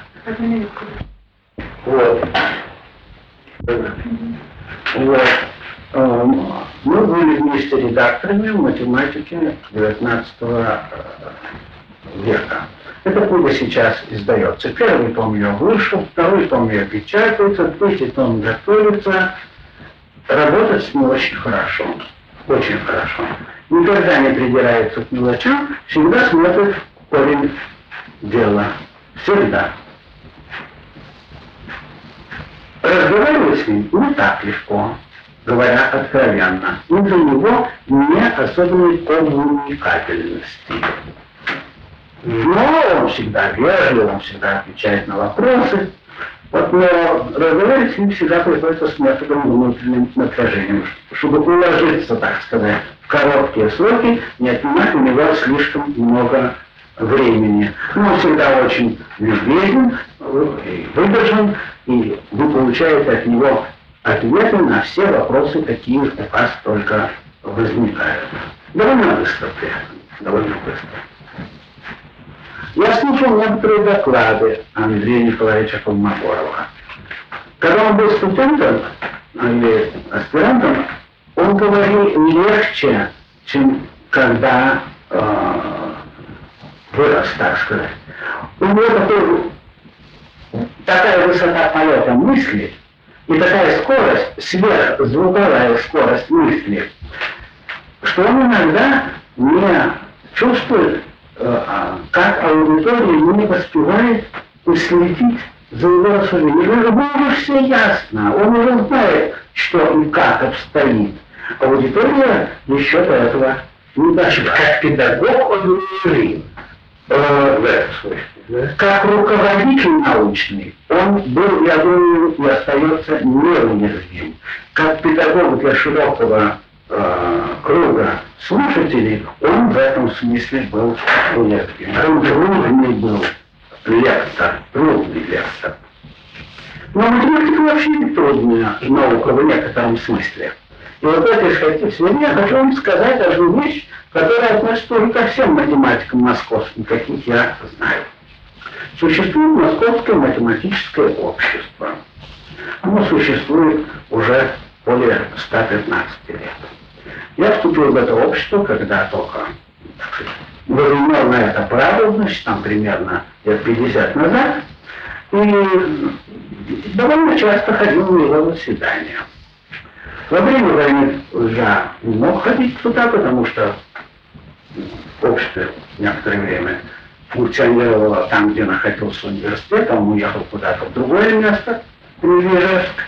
Вот. Вот. Эм, мы были вместе редакторами математики 19 э, века. Эта книга сейчас издается. Первый том ее вышел, второй том ее печатается, третий том готовится. Работать с ним очень хорошо. Очень хорошо. Никогда не придирается к мелочам, всегда смотрит корень дела. Всегда. Разговаривать с ним не так легко, говоря откровенно. Из-за него нет особенной коммуникабельности. Но он всегда вежлив, он всегда отвечает на вопросы. Вот, но разговаривать с ним всегда приходится с методом внутренним напряжением, чтобы уложиться, так сказать, в короткие сроки, не отнимать у него слишком много времени. Но он всегда очень любезен, выдержан, и вы получаете от него ответы на все вопросы, какие у вас только возникают. Довольно быстро довольно быстро. Я слушал некоторые доклады Андрея Николаевича Колмогорова. Когда он был студентом или аспирантом, он говорил легче, чем когда э, вырос, так сказать. У него такой такая высота полета мысли и такая скорость, сверхзвуковая скорость мысли, что он иногда не чувствует, э, а, как аудитория не поспевает уследить за его рассуждением. Ему уже все ясно, он уже знает, что и как обстоит. Аудитория еще до этого не дошла. Как педагог он не э. Да? Как руководитель научный, он был, я думаю, и остается неуязвим. Как педагог для широкого э, круга слушателей, он в этом смысле был уязвим. Он трудный был лектор, трудный лектор. Но математика вообще не трудная наука в некотором смысле. И вот этой связи я хочу вам сказать одну вещь, которая относится тоже ко всем математикам московским, каких я знаю. Существует Московское математическое общество. Оно существует уже более 115 лет. Я вступил в это общество, когда только возымел на это право, значит, там примерно лет 50 назад, и довольно часто ходил на его заседания. Во время войны я не мог ходить туда, потому что общество некоторое время функционировало там, где находился университет, а он уехал куда-то в другое место, в Ижевск.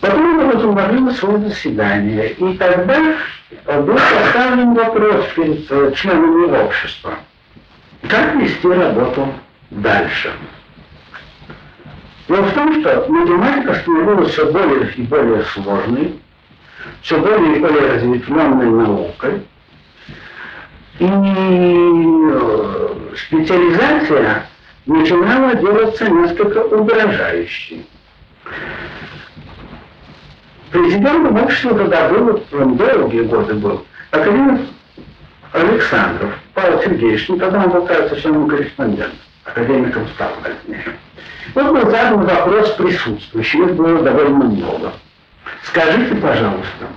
Потом он возобновил свое заседание, и тогда был поставлен вопрос перед э, членами общества, как вести работу дальше. Дело в том, что математика становилась все более и более сложной, все более и более разветвленной наукой. И специализация начинала делаться несколько угрожающей. Президентом общества тогда был, он долгие годы был, академик Александров, Павел Сергеевич, ну тогда он был, кажется, членом корреспондент, академиком стал позднее. Вот был задан вопрос присутствующих, их было довольно много. Скажите, пожалуйста,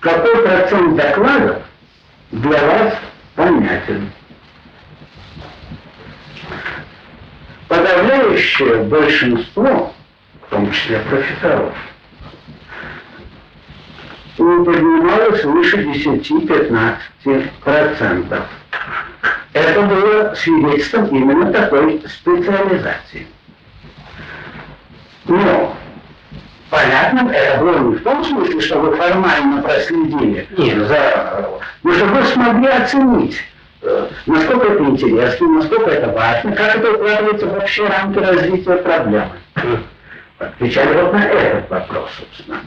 какой процент докладов для вас понятен? Подавляющее большинство, в том числе профессоров, не поднималось выше 10-15%. Это было свидетельством именно такой специализации. Но понятно, это было не в том смысле, что вы формально проследили Нет. за... Но чтобы вы смогли оценить, э, насколько это интересно, насколько это важно, как это укладывается в общие рамки развития проблемы. Отвечали вот на этот вопрос, собственно.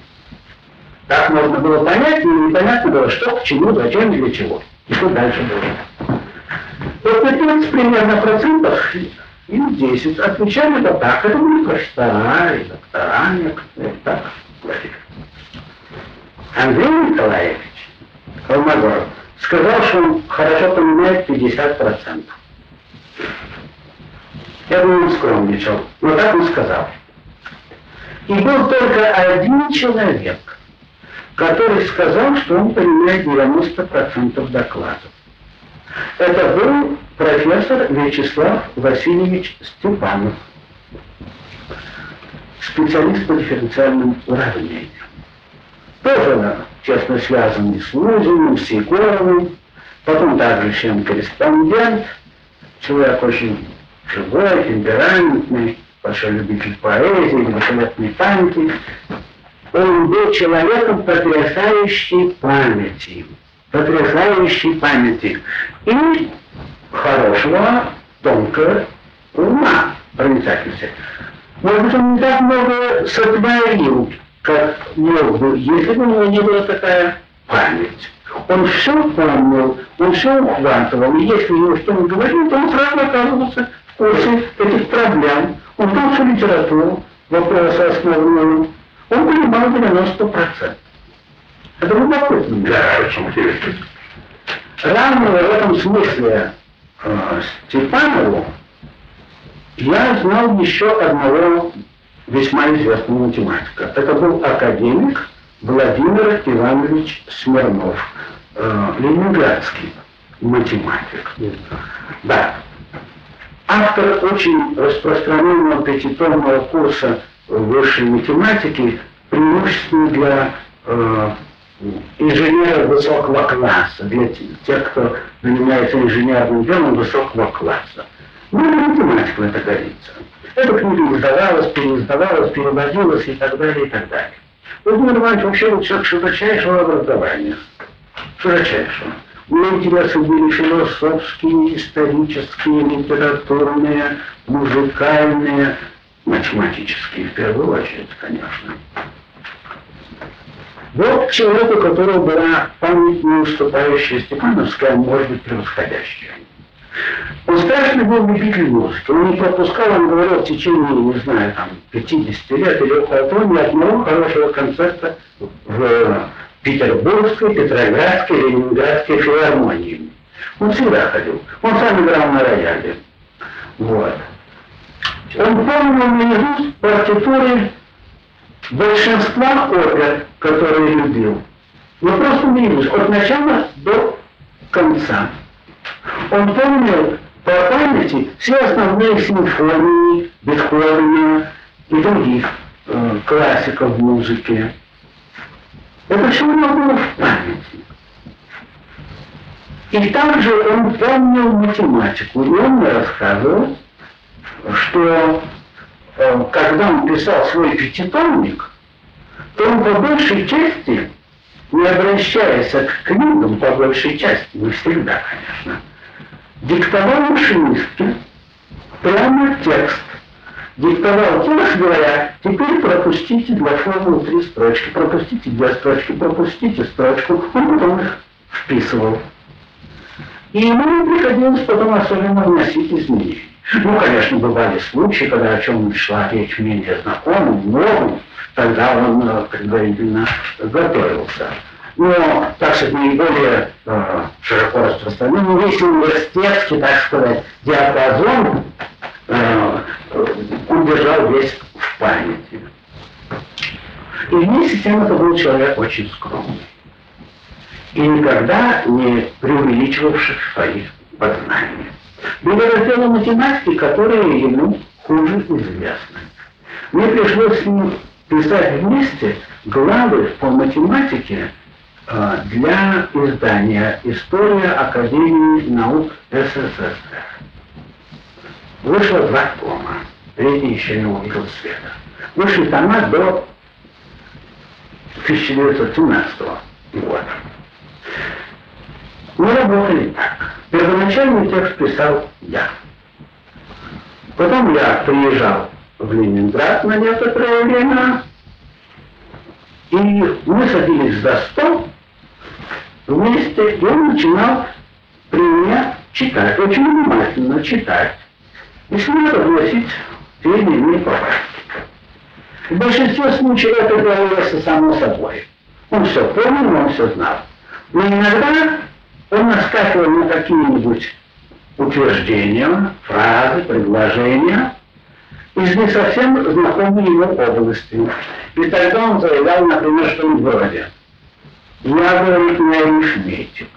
Так можно было понять, и непонятно было, что, к чему, зачем и для чего. И что дальше было. Вот 15 примерно процентов и 10 отвечали да так. Это были профессора и доктора некоторые. Так Андрей Николаевич Холмогоров сказал, что он хорошо понимает 50%. Я думаю, он скромничал, но так он сказал. И был только один человек, который сказал, что он понимает 90% докладов. Это был профессор Вячеслав Васильевич Степанов, специалист по дифференциальным уравнениям. Тоже честно связанный с Лузиным, с Егоровым, потом также член-корреспондент, человек очень живой, темпераментный, большой любитель поэзии, великолепной памяти. Он был человеком потрясающей памяти потрясающей памяти и хорошего, тонкого ума, проницательности. Может быть, он не так много сотворил, как мог бы, если бы у него не была такая память. Он все помнил, он все ухватывал, и если ему что-нибудь говорил, то он сразу оказывался в курсе этих проблем. Он знал всю литературу, вопросы основные, он понимал 90%. Это любопытно. Да, очень интересно. Равного в этом смысле э, Степанову я знал еще одного весьма известного математика. Это был академик Владимир Иванович Смирнов, э, ленинградский математик. Да. Автор очень распространенного пятитомного курса высшей математики, преимущественно для э, инженеров высокого класса, для тех, кто занимается инженерным делом высокого класса. Ну, это математика это годится. Эта книга издавалась, переиздавалась, переводилась и так далее, и так далее. Владимир Иванович вообще был человек широчайшего образования. Широчайшего. У него интересы были философские, исторические, литературные, музыкальные, математические в первую очередь, конечно. Вот человек, у которого была память не уступающая Степановская, может быть, превосходящая. Он страшно был любитель музыки. Он не пропускал, он говорил, в течение, не знаю, там, 50 лет или около того, ни одного хорошего концерта в Петербургской, Петроградской, Ленинградской филармонии. Он всегда ходил. Он сам играл на рояле. Вот. Он помнил наизусть партитуры большинства опер, которые любил. Но просто наизусть, от начала до конца. Он помнил по памяти все основные симфонии Бетховена и других э, классиков музыки. Это все у него было в памяти. И также он помнил математику. И он мне рассказывал, что когда он писал свой пятитомник, то он по большей части, не обращаясь к книгам, по большей части, не всегда, конечно, диктовал машинистке прямо текст. Диктовал текст, говоря, теперь пропустите два формулы три строчки, пропустите две строчки, пропустите строчку. Он потом их вписывал. И ему приходилось потом особенно вносить изменения. Ну, конечно, бывали случаи, когда о чем шла речь менее знакомым, новым, тогда он э, предварительно готовился но, так сказать, наиболее э, широко распространен, ну, весь университетский, так сказать, диапазон э, он держал весь в памяти. И вместе с тем это был человек очень скромный. И никогда не преувеличивавший своих познаний. Были разделы математики, которые ему хуже известны. Мне пришлось с ним писать вместе главы по математике Э, для издания «История Академии наук СССР». Вышло два тома. Третий еще не увидел света. Вышли тома до 1917 года. Мы работали так. Первоначальный текст писал я. Потом я приезжал в Ленинград на некоторое время, и мы садились за стол, вместе, и он начинал при мне читать, очень внимательно читать. И смело вносить те или иные поправки. В большинстве случаев это делалось само собой. Он все понял, он все знал. Но иногда он наскакивал на какие-нибудь утверждения, фразы, предложения из не совсем знакомой ему области. И тогда он заявлял, например, что-нибудь вроде – я, говорит, не арифметик.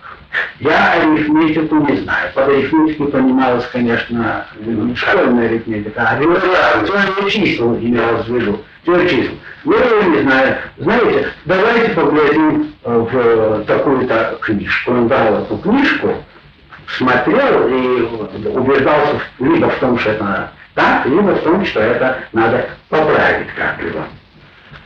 Я арифметику не знаю. Под арифметикой понималось, конечно, школьная арифметика, а теория чисел имелось в виду. Теория чисел. Я не знаю. Знаете, давайте поглядим в такую-то книжку. Он дал эту книжку, смотрел и убеждался либо в том, что это так, либо в том, что это надо поправить как-либо.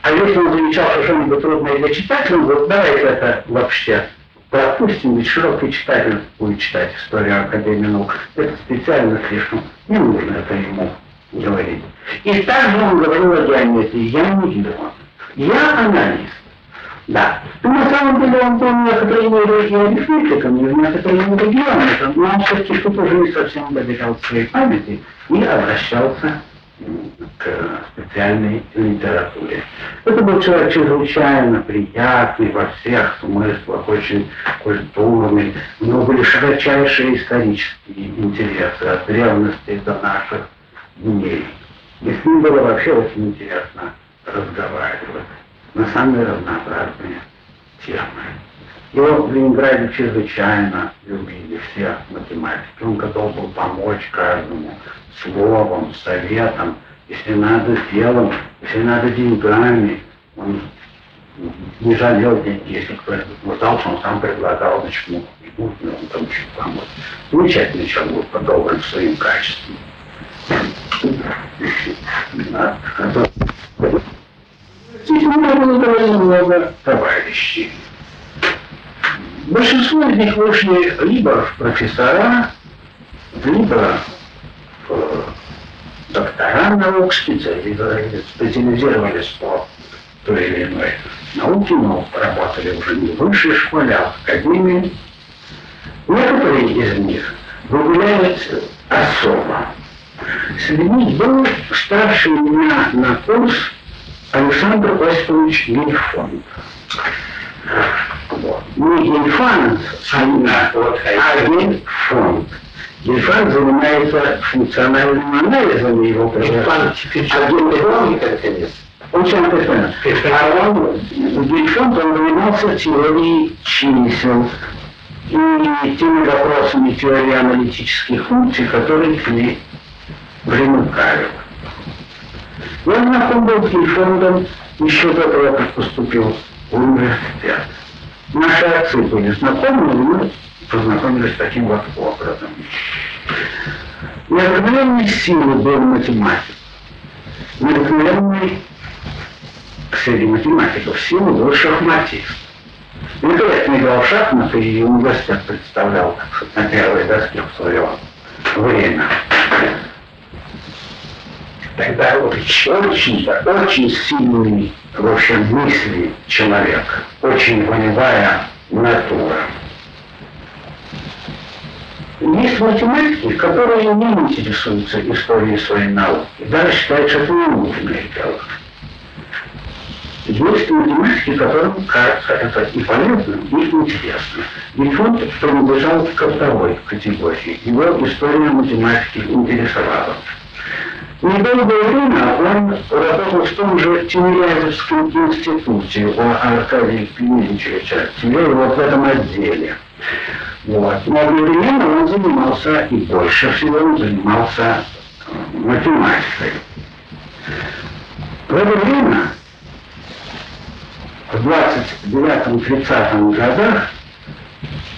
А если он замечал, что что-нибудь трудное для читателя, он говорит, давайте это вообще пропустим, ведь широкий читатель будет читать историю Академии наук. Это специально слишком не нужно это ему говорить. И также он говорил о геометрии. Я не геолог. Я аналист. Да. Но на самом деле он был некоторые меры и арифметиком, и в некоторые меры геометром, но он все-таки тут уже не совсем доверял своей памяти и обращался к специальной литературе. Это был человек чрезвычайно приятный во всех смыслах, очень культурный. У него были широчайшие исторические интересы от древности до наших дней. И с ним было вообще очень интересно разговаривать на самые разнообразные темы. Его в Ленинграде чрезвычайно любили все математики. Он готов был помочь каждому словом, советом, если надо делом, если надо деньгами. Он не жалел деньги, если кто-нибудь нуждался, он сам предлагал, значит, ну, ему, он там чуть помочь. Замечательный человек был подобран своим качеством. Здесь у меня было довольно много товарищей. Большинство из них вышли либо в профессора, либо в доктора наук, специализировались по той или иной науке, но работали уже не в высшей школе, а в академии. Некоторые из них выделяются особо. Среди них был старший меня на курс Александр Осипович Гельфонд. Не Гельфанд, а Гельфонд. Гельфанд занимается функциональным анализом его Гельфанд теперь а Гельфонд, наконец. Очень интересно. А он, Гельфонд, он занимался теорией чисел и теми вопросами теории аналитических функций, которые к ней примыкают. Я знаком был с Гельфондом еще до того, как поступил в университет. Наши отцы были знакомы, мы познакомились таким вот образом. Необыкновенной силы был математик. Необыкновенной среди математиков силы был шахматист. Великолепно играл в шахматы и университет представлял на первой доске в свое время. Тогда очень, очень, сильный в общем, мысли человек, очень волевая натура. Есть математики, которые не интересуются историей своей науки, даже считают, что это не нужное дело. Есть математики, которым кажется это и полезным, и интересно. Гельфонд принадлежал ко второй категории. Его история математики интересовала. Недолгое время он работал в том же Тимирязевском институте у Аркадия Клиничевича, теперь вот в этом отделе. Вот. Но одновременно он занимался, и больше всего он занимался математикой. В это время, в 29-30 годах,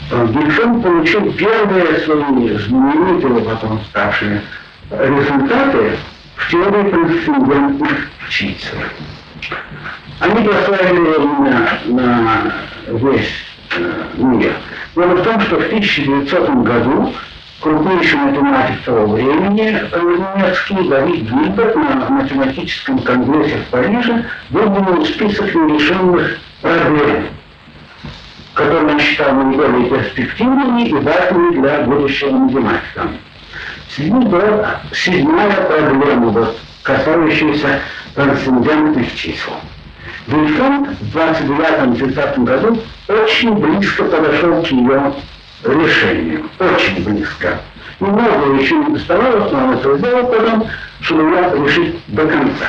Гельфон получил первые свои знаменитые, потом ставшие результаты теории трансцендентных чисел. Они прославили именно на весь э, мир. Дело в том, что в 1900 году крупнейший математик того времени, немецкий Давид Гильберт на математическом конгрессе в Париже выдвинул список нерешенных проблем, которые он считал наиболее перспективными и важными для будущего математика. Среди была седьмая проблема, вот, касающаяся трансцендентных чисел. Вильсон в 29-30 году очень близко подошел к ее решению. Очень близко. Немного еще не доставалось, но он это сделал потом, чтобы ее решить до конца.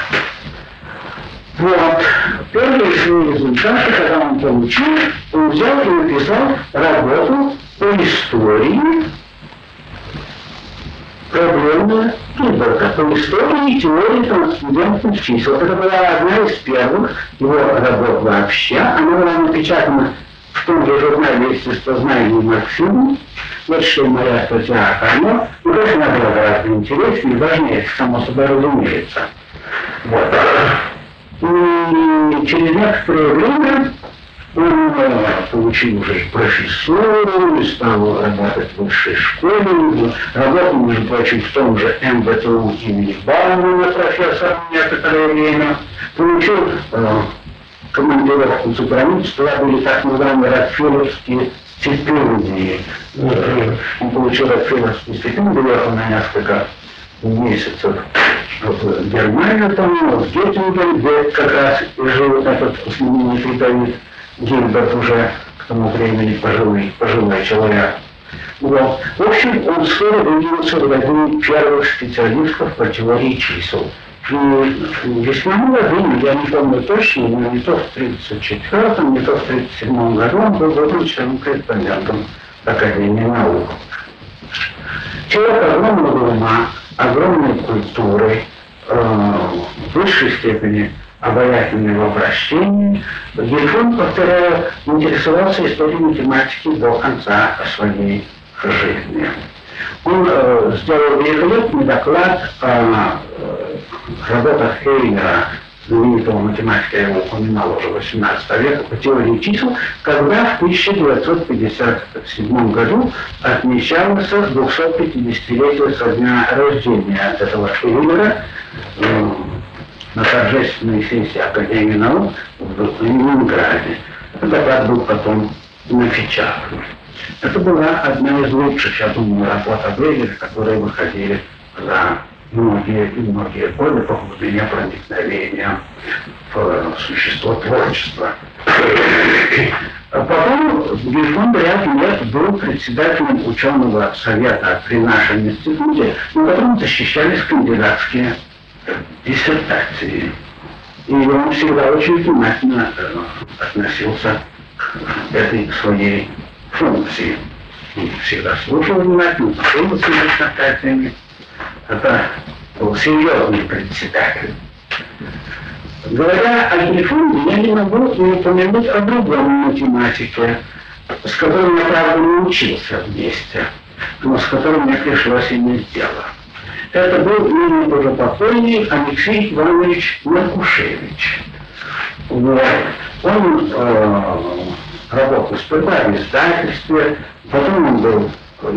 Вот. Первые свои результаты, когда он получил, он взял и написал работу по истории проблемная выборка по истории и теории трансцендентных чисел. Это была одна из первых его работ вообще. Она была напечатана в том же журнале «Естествознание и марксизм». Что моя статья о Карно. Но, конечно, она была гораздо интереснее важнее, само собой разумеется. Вот. И через некоторое время он получил уже профессуру, стал работать в высшей школе, работал, между прочим, в том же МВТУ имени Баумана профессором некоторое время, получил э, командировку за границу, тогда были так называемые Рокфеллерские стипендии. Он получил Рокфеллерскую стипендию, ехал на несколько месяцев в Германию, там, в Геттинге, где как раз жил этот знаменитый Давид Гильберт уже к тому времени пожилый, пожилой человек. Вот. В общем, он скоро выделился в ряду первых специалистов по теории чисел. И весьма молодым, я не помню точно, но не то в 1934, не то в 1937 году он был выборочным корреспондентом Академии наук. Человек огромного ума, огромной культуры, э, в высшей степени обаятельное воображение, Гельфон, повторяю, интересовался историей математики до конца своей жизни. Он э, сделал великолепный доклад о э, работах Эйлера знаменитого математика, я его упоминал уже 18 века, по теории чисел, когда в 1957 году отмечалось 250-летие со дня рождения этого Шиллера э, на торжественной сессии Академии наук в Ленинграде. Доклад был потом напечатан. Это была одна из лучших, я думаю, работ Вейгере, которые выходили за многие и многие годы по глубине проникновения в существо творчества. А потом Гельфон ряд лет был председателем ученого совета при нашем институте, на котором защищались кандидатские диссертации. И он всегда очень внимательно э, относился к этой своей функции. Он всегда слушал внимательно, слушал с диссертациями. Это был серьезный председатель. Говоря о Грифонде, я не могу не упомянуть о другом математике, с которым я, правда, не учился вместе, но с которым мне пришлось иметь дело. Это был ныне уже покойный Алексей Иванович Маркушевич. Вот. Он э, работал в издательстве, потом он был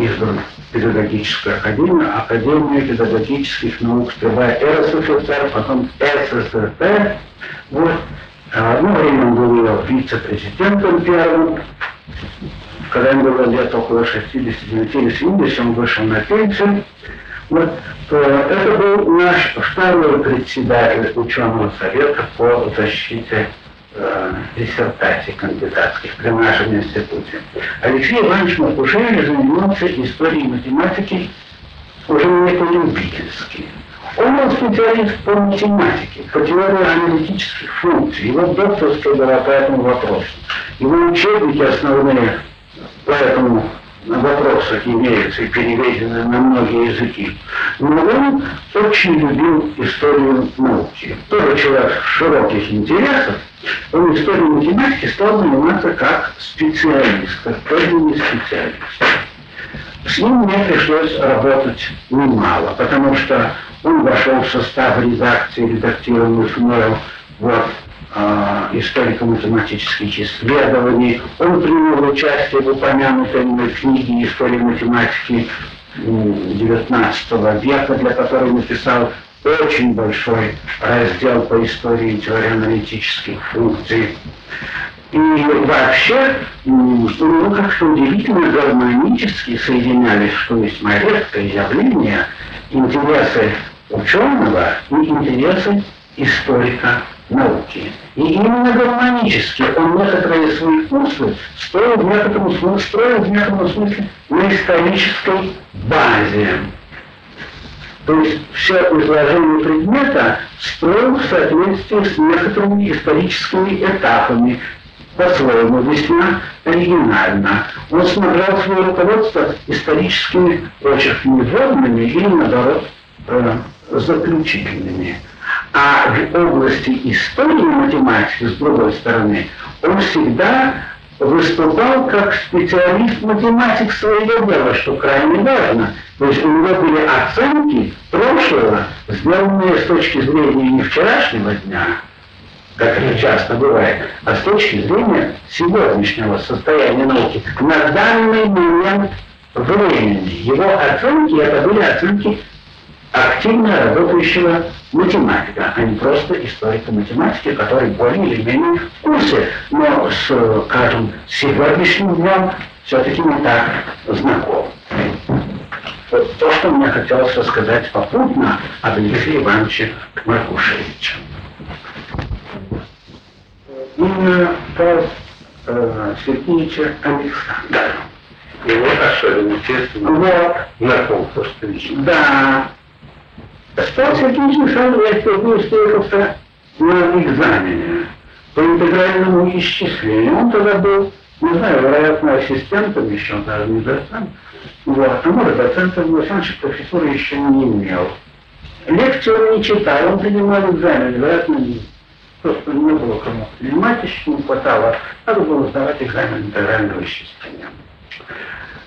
избран педагогическую академию, Академию педагогических наук сперва РСФСР, потом СССР. Вот. А одно время он был ее вице-президентом первым. Когда ему было лет около 69 или 70, он вышел на пенсию. Это был наш второй председатель ученого совета по защите э, диссертаций кандидатских при нашем институте. Алексей Иванович Маркушевич занимался историей математики уже не по-любительски. Он был специалист по математике, по теории аналитических функций. Его докторская была по этому вопросу. Его учебники основные по этому вопросах имеются и переведены на многие языки. Но он очень любил историю науки. Тоже человек широких интересов, он историей математики стал заниматься как специалист, как подлинный специалист. С ним мне пришлось работать немало, потому что он вошел в состав редакции, редактированных мною вот историко-математических исследований. Он принял участие в упомянутой мной книге истории математики XIX века, для которой написал очень большой раздел по истории теории аналитических функций. И вообще, ну, как-то удивительно гармонически соединялись, что весьма редкое явление, интересы ученого и интересы историка науки. И именно гармонически он некоторые свои курсы строил в некотором смысле, строил в некотором смысле на исторической базе. То есть все изложение предмета строил в соответствии с некоторыми историческими этапами, по-своему, весьма оригинально. Он снабжал свое руководство историческими очерками вводными или, наоборот, э, заключительными. А в области истории математики, с другой стороны, он всегда выступал как специалист-математик своего дела, что крайне важно. То есть у него были оценки прошлого, сделанные с точки зрения не вчерашнего дня, как это часто бывает, а с точки зрения сегодняшнего состояния науки. На данный момент времени его оценки, это были оценки активно работающего математика, а не просто историка математики, который более или менее в курсе, но с, скажем, сегодняшним днем все-таки не так знаком. Вот то, что мне хотелось рассказать попутно об Алексее Ивановиче Маркушевиче. Именно Павел э, Сергеевича Александра. Его особенность, вот. знакомство, что лично. Да, Стас Сергеевич Михайлович успехался на экзамене по интегральному исчислению. Он тогда был, не знаю, вероятно, ассистентом еще, даже не доцентом. Вот. А может, доцентом, но раньше профессора еще не имел. Лекцию он не читал, он принимал экзамен, вероятно, просто не было кому принимать, еще не хватало. Надо было сдавать экзамен интегрального исчисления.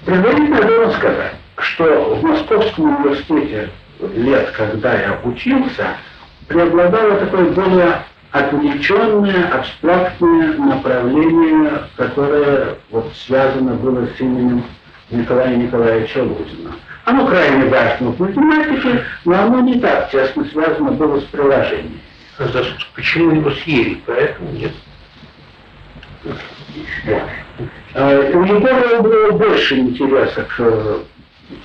Предварительно должен сказать, что в Московском университете лет, когда я учился, преобладало такое более отвлеченное, абстрактное направление, которое вот связано было с именем Николая Николаевича Лузина. Оно крайне важно в математике, но оно не так тесно связано было с приложением. А за, почему его съели? Поэтому нет. А, у Егорова было больше интереса к э,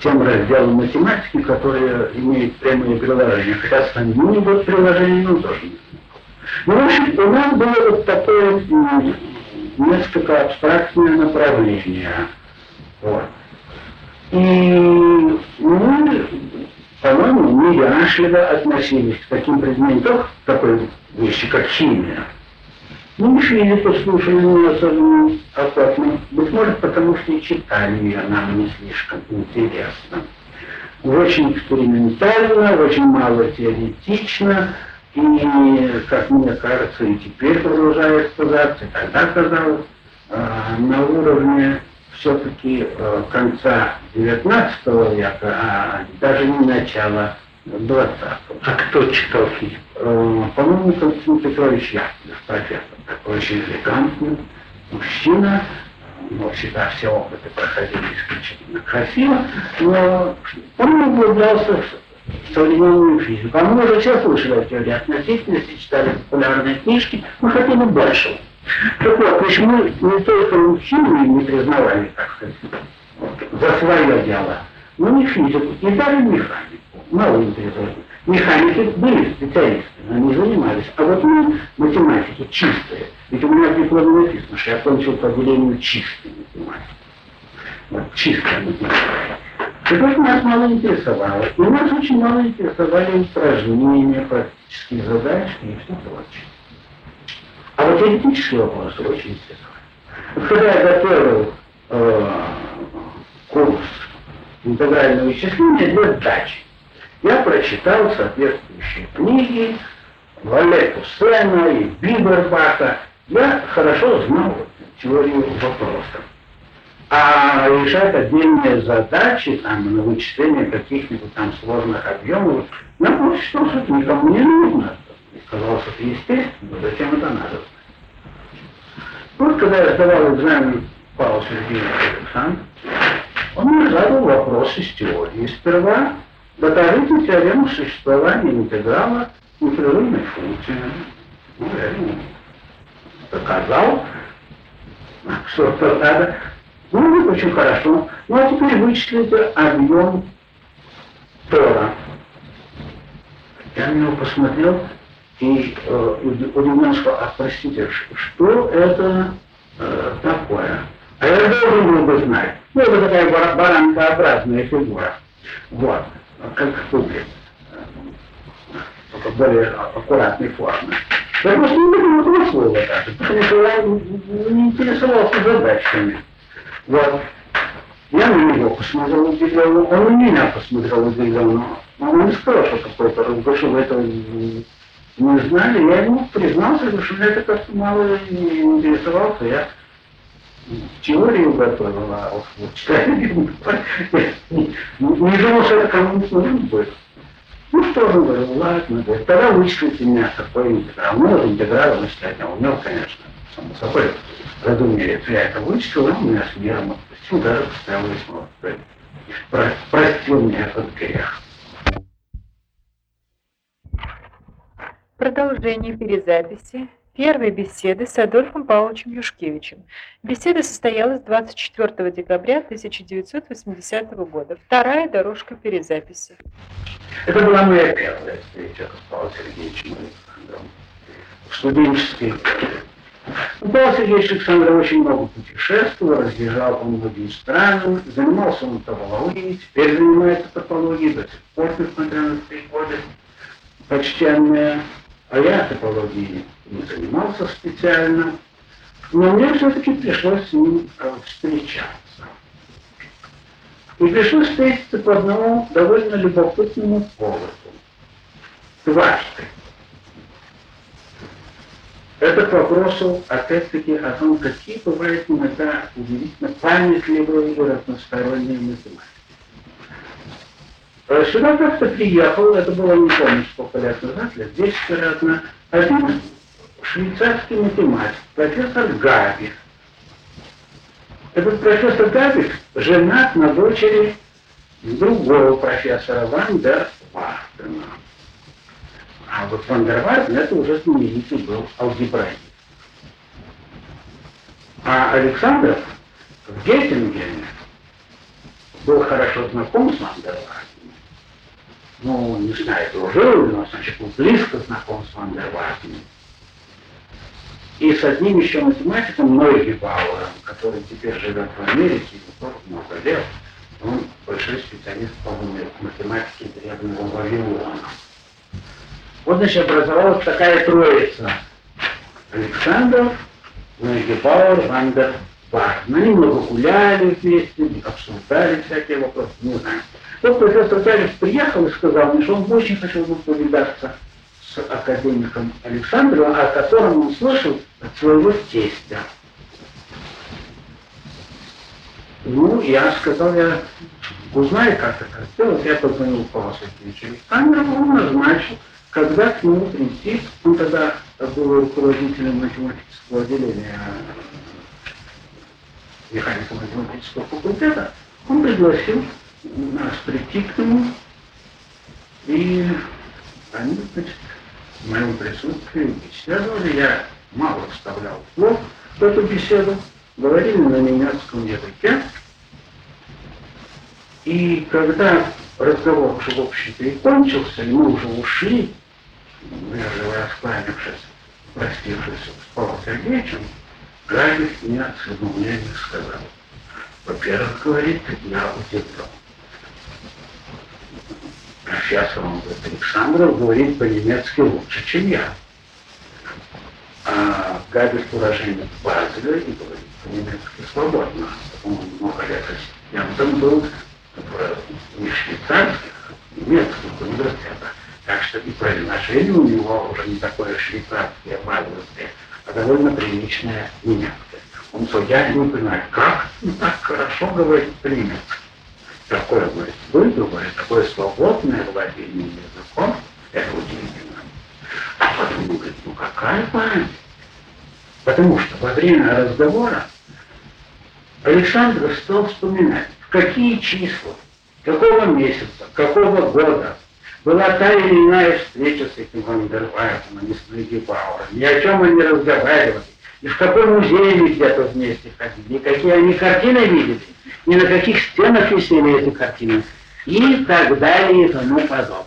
тем разделам математики, которые имеют прямые приложения. Хотя сами не будут приложения, но тоже не ну, в общем, у нас было вот такое несколько абстрактное направление. Вот. И мы, по-моему, неряшливо относились к таким предметам, такой вещи, как химия. Ну, мы физику слушали не особенно охотно. Быть может, потому что и читали ее нам не слишком интересно. Очень экспериментально, очень мало теоретично, и, как мне кажется, и теперь продолжает казаться, и тогда казалось, а, на уровне все-таки э, конца XIX века, а даже не начала XX. А кто читал фильм? Э, по-моему, Константин Петрович Яковлев, профессор, такой очень элегантный мужчина, но всегда все опыты проходили исключительно красиво, но он углублялся современную физику. А мы уже все слышали о теории относительности, читали популярные книжки, мы хотели большего. Так вот, почему не только химию не признавали, так сказать, за свое дело, но не физику, и даже механику. Мало интересовали. Механики были специалисты, они занимались. А вот мы, математики, чистые. Ведь у меня в дипломе написано, что я кончил по отделению чистой математики. Вот, чистая математика. И это нас мало интересовало. И нас очень мало интересовали упражнения, практические задачи и все прочее. А вот теоретические вопросы очень интересовали. Когда я готовил э, курс интегрального вычисления для сдачи, я прочитал соответствующие книги Вале Сена и Бибербаха. Я хорошо знал теорию вопросов. А решать отдельные задачи, там, на вычисление каких-нибудь там сложных объемов, нам что никому не нужно. Казалось, это естественно, зачем это надо Вот когда я сдавал экзамен Павла Сергеевича Александр, он мне задал вопрос из теории. Сперва докажите теорему существования интеграла непрерывной функции. Ну, я ему доказал, что надо ну, очень хорошо. Ну, а теперь вычислите объем Тора. Я на него посмотрел и э, удивленно сказал, а простите, что это э, такое? А я должен был бы знать. Ну, это такая баранкообразная фигура. Вот, как кубик. Только более аккуратной формы. Я просто не буду этого слова даже, потому что я не интересовался задачами. Вот. Я на него посмотрел удивленно, он на меня посмотрел удивленно. Но он не сказал, что какой-то разгошу этого не знали. Я ему признался, что меня это как-то мало не интересовался. Я теорию готовил, а не думал, что это кому-нибудь нужно будет. Ну что же, говорю, ладно, говорит, тогда вычислите меня какой интеграл. Ну, вот интеграл вычислять я умел, конечно, само собой. Разумеется, я это вычислил, он меня с миром отпустил, даже поставил весьма. Простил мне этот грех. Продолжение перезаписи первой беседы с Адольфом Павловичем Юшкевичем. Беседа состоялась 24 декабря 1980 года. Вторая дорожка перезаписи. Это была моя первая встреча с Павлом Сергеевичем Александром в студенческой Павел Сергеевич Александров очень много путешествовал, разъезжал по многим странам, занимался он топологией, теперь занимается топологией, до сих пор, несмотря на три года, почтенная. А я топологией не занимался специально, но мне все-таки пришлось с ним э, встречаться. И пришлось встретиться по одному довольно любопытному поводу. Дважды. Это к вопросу, опять-таки, о том, какие бывают иногда удивительно памятливые и разносторонние математики. Э, сюда как-то приехал, это было не помню сколько лет назад, лет 10, вероятно, один швейцарский математик, профессор Габи. Этот профессор Габи женат на дочери другого профессора Ван дер Вартена. А вот Ван дер Вартен это уже знаменитый был алгебраист. А Александров в Геттингене был хорошо знаком с Ван дер Вартеном. Ну, не знаю, дружил, но, значит, был близко знаком с Ван дер. И с одним еще математиком Нойги Бауэром, который теперь живет в Америке, тоже много лет, он большой специалист по математике древнего Вавилона. Вот, значит, образовалась такая троица. Александров, Нойгебауэр, Ван дер Варден. Они много гуляли вместе, обсуждали всякие вопросы, не знаю. Вот профессор Пялев приехал и сказал мне, что он очень хотел бы повидаться с академиком Александровым, о котором он слышал от своего тестя. Ну, я сказал, я узнаю, как это сделать. Я позвонил по Васильевичу Александрову, он назначил, когда к нему прийти. Он тогда был руководителем математического отделения механико-математического факультета. Он пригласил нас прийти к нему, и они, значит, в моем присутствии беседовали. Я мало вставлял слов в эту беседу, говорили на немецком языке. И когда разговор уже, в общем-то, и кончился, и мы уже ушли, я же раскланившись, простившись с Павлом Сергеевичем, Галик мне с изумлением сказал, во-первых, говорит, я удивлен. Профессор, он говорит, Александров говорит по-немецки лучше, чем я. А Габель уроженец Базеля и говорит по-немецки свободно. Он много лет ассистентом был не швейцарских, а немецких университетах. Так что и произношение у него уже не такое швейцарское, базельское, а довольно приличное немецкое. Он судья не понимает, как так хорошо говорит по-немецки. Такое, говорит, выдумое, такое свободное владение языком, это удивительно. А потом говорит, ну какая память? Потому что во время разговора Александр стал вспоминать, в какие числа, какого месяца, какого года была та или иная встреча с этим Вандервайтом, а не с Нейгебауэром, ни о чем они разговаривали, и в какой музей они где-то вместе ходили, и какие они картины видели, и на каких стенах висели эти картины, и так далее, и тому подобное.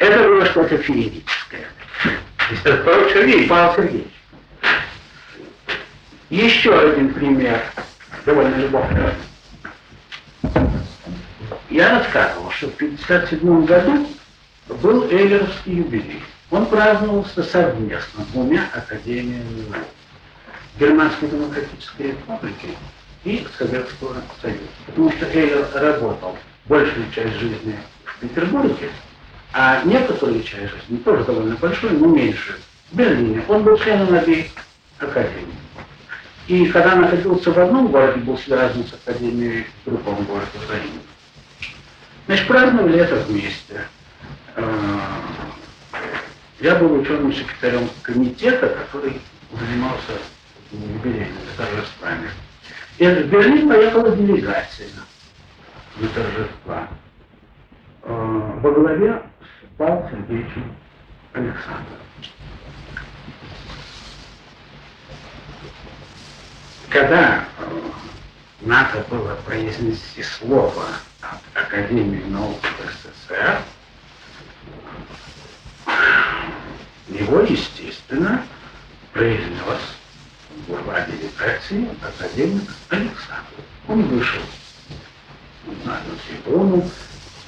Это было что-то феерическое. Павел Сергеевич. Павел Сергеевич. Еще один пример, довольно любопытный. Я рассказывал, что в 1957 году был Эйлеровский юбилей. Он праздновался совместно двумя академиями наук. Германской демократической республики и Советского Союза. Потому что Эйлер работал большую часть жизни в Петербурге, а некоторую часть жизни, тоже довольно большую, но меньше, в Берлине. Он был членом обеих академий. И когда находился в одном городе, был связан с Академией в другом городе Украины. Значит, праздновали это вместе. А, я был ученым секретарем комитета, который занимался юбилейными торжествами. И в Берлин поехала делегация на торжества а, во главе с Павлом Сергеевичем Александровым. когда э, надо было произнести слово от Академии наук СССР, его, естественно, произнес глава делегации академик Александр. Он вышел на трибуну,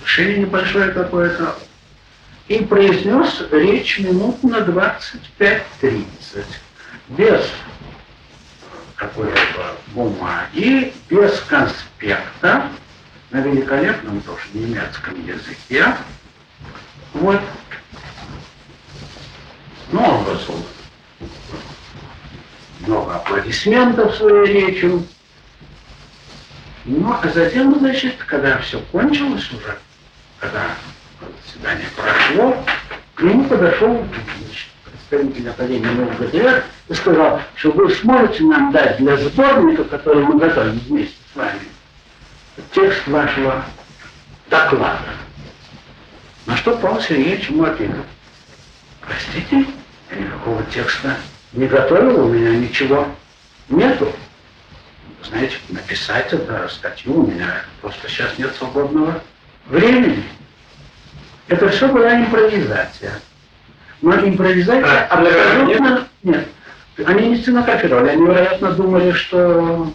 решение небольшое какое-то, и произнес речь минут на 25-30, без какой-либо бумаги, без конспекта, на великолепном тоже немецком языке. Вот. Ну, он вызвал много аплодисментов своей речью. Ну, а затем, значит, когда все кончилось уже, когда заседание прошло, к нему подошел значит, представитель Академии наук ГДР и сказал, что вы сможете нам дать для сборника, который мы готовим вместе с вами, текст вашего доклада. На что Павел Сергеевич ему ответил, простите, я никакого текста не готовил, у меня ничего нету. Знаете, написать это статью у меня просто сейчас нет свободного времени. Это все была импровизация. Но импровизация А, абсолютно... Нет. Они не стенографировали, они, вероятно, думали, что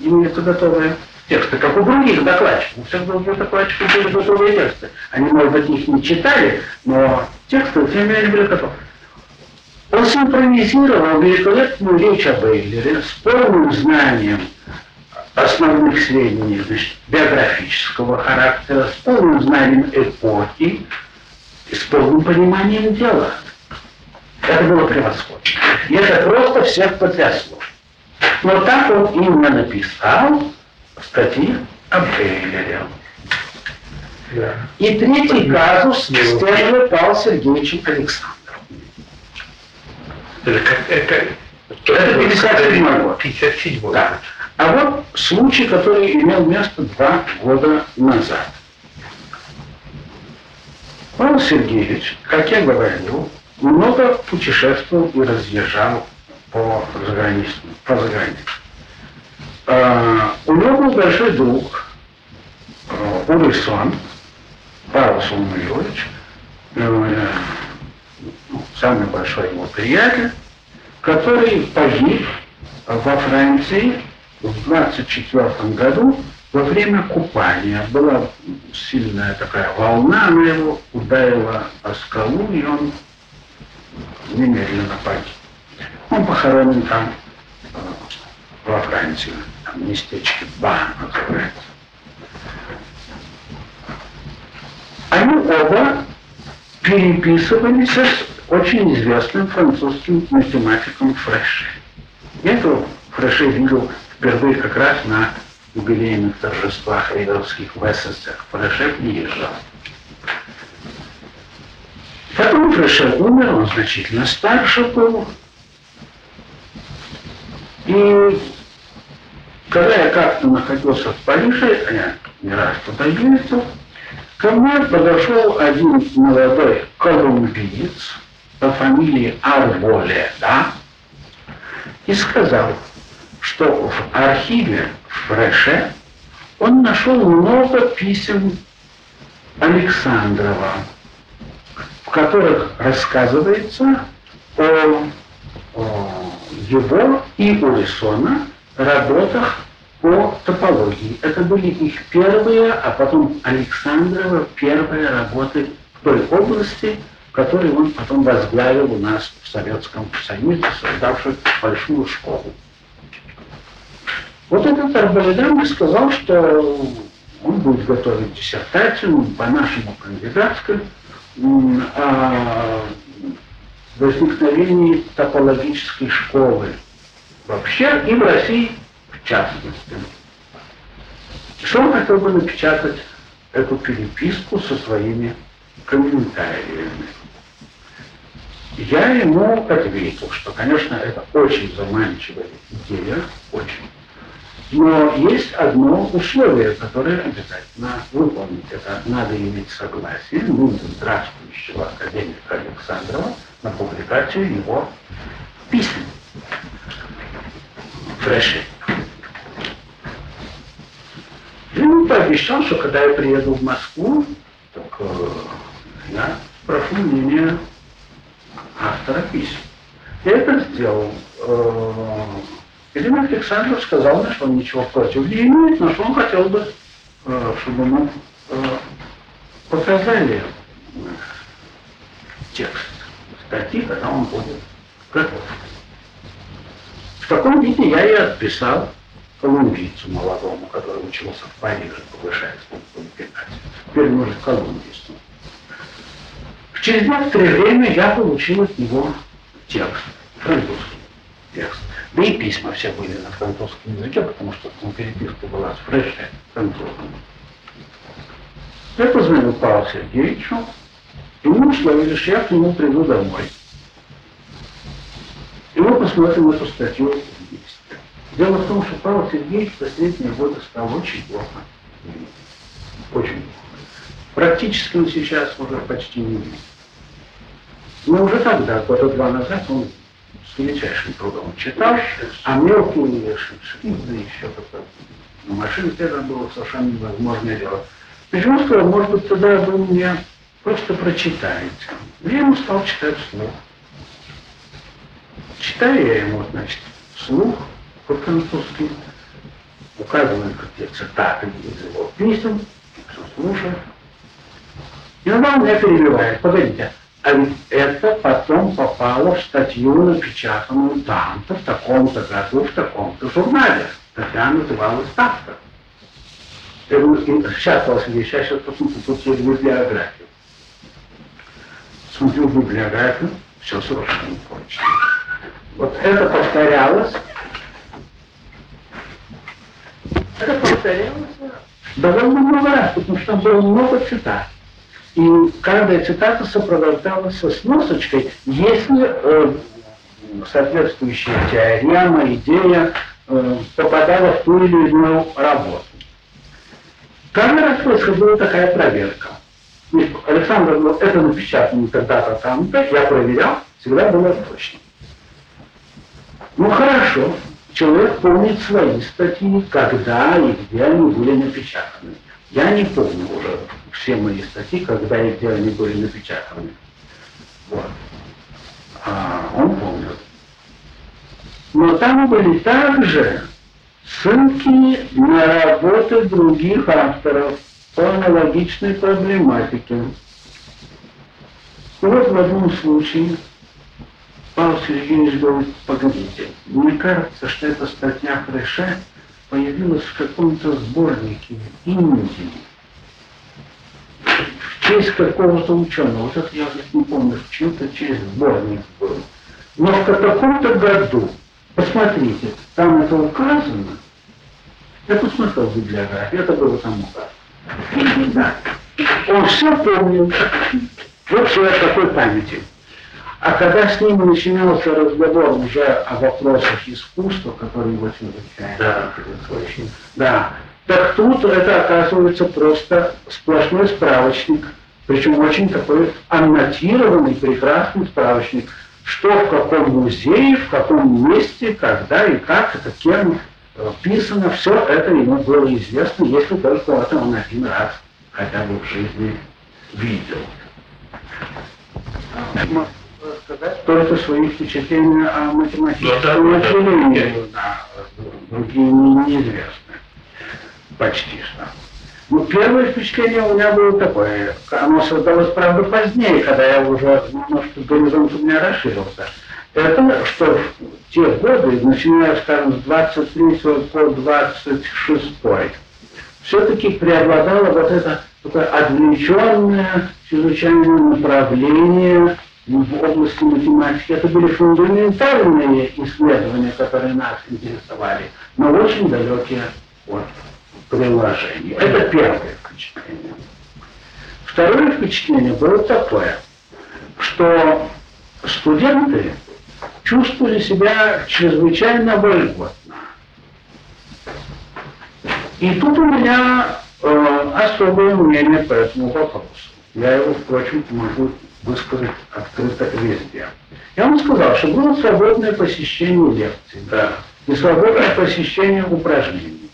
имеются готовые тексты, как у других докладчиков. У всех других докладчиков были готовые тексты. Они, может быть, их не читали, но тексты, не менее, были готовы. Он синхронизировал великолепную речь об Эйлере с полным знанием основных сведений значит, биографического характера, с полным знанием эпохи и с полным пониманием дела. Это было превосходно. И это просто всех потрясло. Но так он именно написал статьи об Эйлере. Да. И третий казус с тем же Павлом Сергеевичем Александровым. Это как... Это, Это 57 год. 57 год. Да. А вот случай, который имел место два года назад. Павел Сергеевич, как я говорил, много путешествовал и разъезжал по загранице. По загранице. А, у него был большой друг э, Урысон, Павел Сулмуевич, э, самый большой его приятель, который погиб во Франции в 24 году во время купания. Была сильная такая волна, она его ударила о скалу, и он немедленно погиб. Он похоронен там, э, во Франции, там местечке Ба называется. Они оба переписывались с очень известным французским математиком Фреше. Я этого Фреше видел впервые как раз на юбилейных торжествах рейдовских в СССР. Фреше приезжал. Потом Фреше умер, он значительно старше был. И когда я как-то находился в Париже, я не раз туда ездил, ко мне подошел один молодой колумбиец по фамилии Арболе, да, и сказал, что в архиве в Фреше он нашел много писем Александрова, в которых рассказывается о, о его и Урисона работах по топологии. Это были их первые, а потом Александрова первые работы в той области, которую он потом возглавил у нас в Советском Союзе, создавший большую школу. Вот этот Арбаледан сказал, что он будет готовить диссертацию по нашему кандидатской о возникновении топологической школы вообще и в России частности. Что он хотел бы напечатать эту переписку со своими комментариями. Я ему ответил, что, конечно, это очень заманчивая идея, очень. Но есть одно условие, которое обязательно выполнить. Это надо иметь согласие ныне здравствующего академика Александрова на публикацию его писем. Фреши. И он пообещал, что когда я приеду в Москву, так э, я спрошу мнение автора писем. Я это сделал. Э, Ирина Александров сказал мне, что он ничего против не имеет, но что он хотел бы, э, чтобы мы э, показали э, текст статьи, когда он будет готов. В таком виде я и отписал колумбийцу молодому, который учился в Париже, повышается в квалификации. Теперь он уже колумбийцу. Через некоторое время я получил от него текст, французский текст. Да и письма все были на французском языке, потому что там переписка была с Фреше французским. Я позвонил Павлу Сергеевичу, и мы условились, что я к нему приду домой. И мы посмотрим эту статью. Дело в том, что Павел Сергеевич в последние годы стал очень плохо. Очень плохо. Практически он сейчас уже почти не видит. Но уже тогда, года два назад, он с величайшим трудом читал, а мелкие шрифты еще как-то на машине это было совершенно невозможное дело. Почему сказал, может быть, тогда вы мне просто прочитаете. Я ему стал читать вслух. Читаю я ему, значит, вслух по-французски, указываю какие цитаты из его писем, все слушаю. И он меня перебивает. Погодите, а ведь это потом попало в статью, напечатанную там-то, в таком-то году, в таком-то журнале. Статья называлась так-то. Сейчас, Василий, сейчас, сейчас посмотрю тут библиографию. Смотрю библиографию, все совершенно точно. Вот это повторялось. Это повторялось довольно много раз, потому что там было много цитат. И каждая цитата сопровождалась сносочкой, если э, соответствующая теорема, идея э, попадала в ту или иную работу. Каждый раз происходила такая проверка. Александр говорил, это напечатано тогда-то там-то, я проверял, всегда было точно. Ну хорошо, человек помнит свои статьи, когда и где они были напечатаны. Я не помню уже все мои статьи, когда и где они были напечатаны. Вот. А он помнит. Но там были также ссылки на работы других авторов по аналогичной проблематике. Вот в одном случае Павел Сергеевич говорит, погодите, мне кажется, что эта статья Фреше появилась в каком-то сборнике Индии в честь какого-то ученого. Вот это я не помню, в чью-то честь сборник был. Но в каком-то году, посмотрите, там это указано, я посмотрел в библиографии, это было там указано. Да. Он все помнил. Вот человек такой памяти. А когда с ним начинался разговор уже о вопросах искусства, которые его чрезвычайно да. очень, да, так тут это оказывается просто сплошной справочник, причем очень такой аннотированный, прекрасный справочник, что в каком музее, в каком месте, когда и как, это кем писано, все это ему было известно, если только это он один раз хотя бы в жизни видел сказать только свои впечатления о математическом населении, ну да, другие неизвестны. Почти что. Ну, первое впечатление у меня было такое. Оно создалось, правда, позднее, когда я уже немножко горизонт у меня расширился. Это, что в те годы, начиная, скажем, с 23 по 26 все-таки преобладало вот это такое отвлеченное, чрезвычайное направление в области математики. Это были фундаментальные исследования, которые нас интересовали, но очень далекие от приложения. Это первое впечатление. Второе впечатление было такое, что студенты чувствовали себя чрезвычайно вольготно. И тут у меня э, особое мнение по этому вопросу. Я его, впрочем, могу высказать открыто везде. Я вам сказал, что было свободное посещение лекций, да, и свободное посещение упражнений.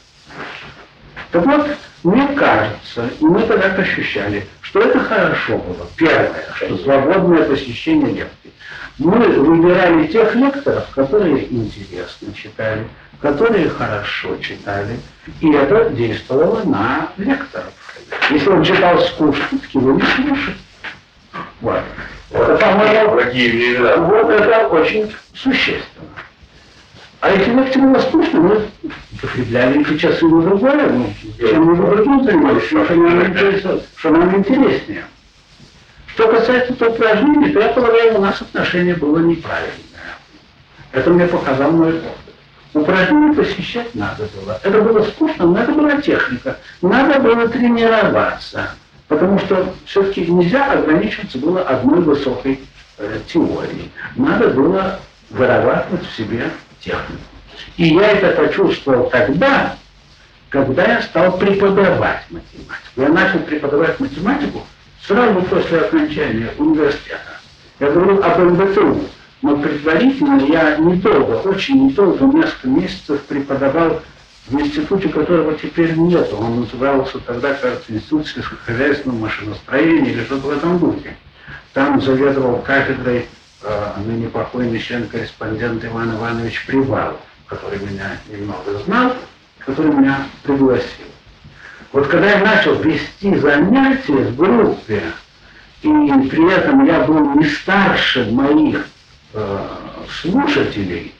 Так вот, мне кажется, и мы тогда ощущали, что это хорошо было. Первое, что свободное посещение лекций. Мы выбирали тех лекторов, которые интересно читали, которые хорошо читали, и это действовало на лекторов. Если он читал скучно, его не слушать. Вот. Это, по-моему, вот это очень существенно. А если лекция была скучно, мы закрепляли эти часы на другое, ну, чем мы другим занимались, что нам, что нам интереснее. Что касается этого упражнения, то я полагаю, у нас отношение было неправильное. Это мне показал мой опыт. Упражнения посещать надо было. Это было скучно, но это была техника. Надо было тренироваться. Потому что все-таки нельзя ограничиваться было одной высокой э, теорией. Надо было вырабатывать в себе технику. И я это почувствовал тогда, когда я стал преподавать математику. Я начал преподавать математику сразу после окончания университета. Я говорю об МБТУ, но предварительно я недолго, очень недолго, несколько месяцев преподавал в институте, которого теперь нет. Он назывался тогда, кажется, Институт сельскохозяйственного машиностроения или что-то в этом духе. Там заведовал кафедрой э, ныне покойный член-корреспондент Иван Иванович Привалов, который меня немного знал, который меня пригласил. Вот когда я начал вести занятия в группе, и при этом я был не старше моих э, слушателей,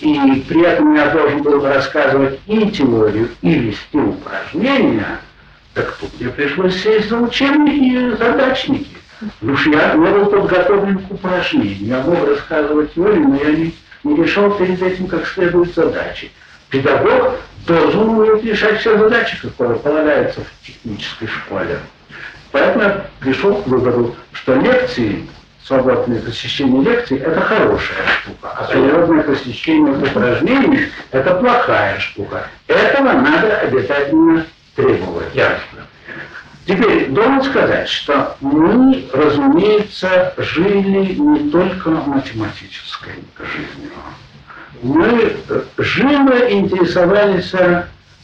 и при этом я должен был рассказывать и теорию, и вести упражнения, так тут мне пришлось сесть за учебники и задачники. Потому что я не был подготовлен к упражнению. Я мог рассказывать теорию, но я не, не решал перед этим как следует задачи. Педагог должен уметь решать все задачи, которые полагаются в технической школе. Поэтому я пришел к выводу, что лекции свободное посещение лекций – это хорошая штука, а свободное посещение упражнений – это плохая штука. Этого надо обязательно требовать. Ясно. Теперь должен сказать, что мы, разумеется, жили не только математической жизнью. Мы живо интересовались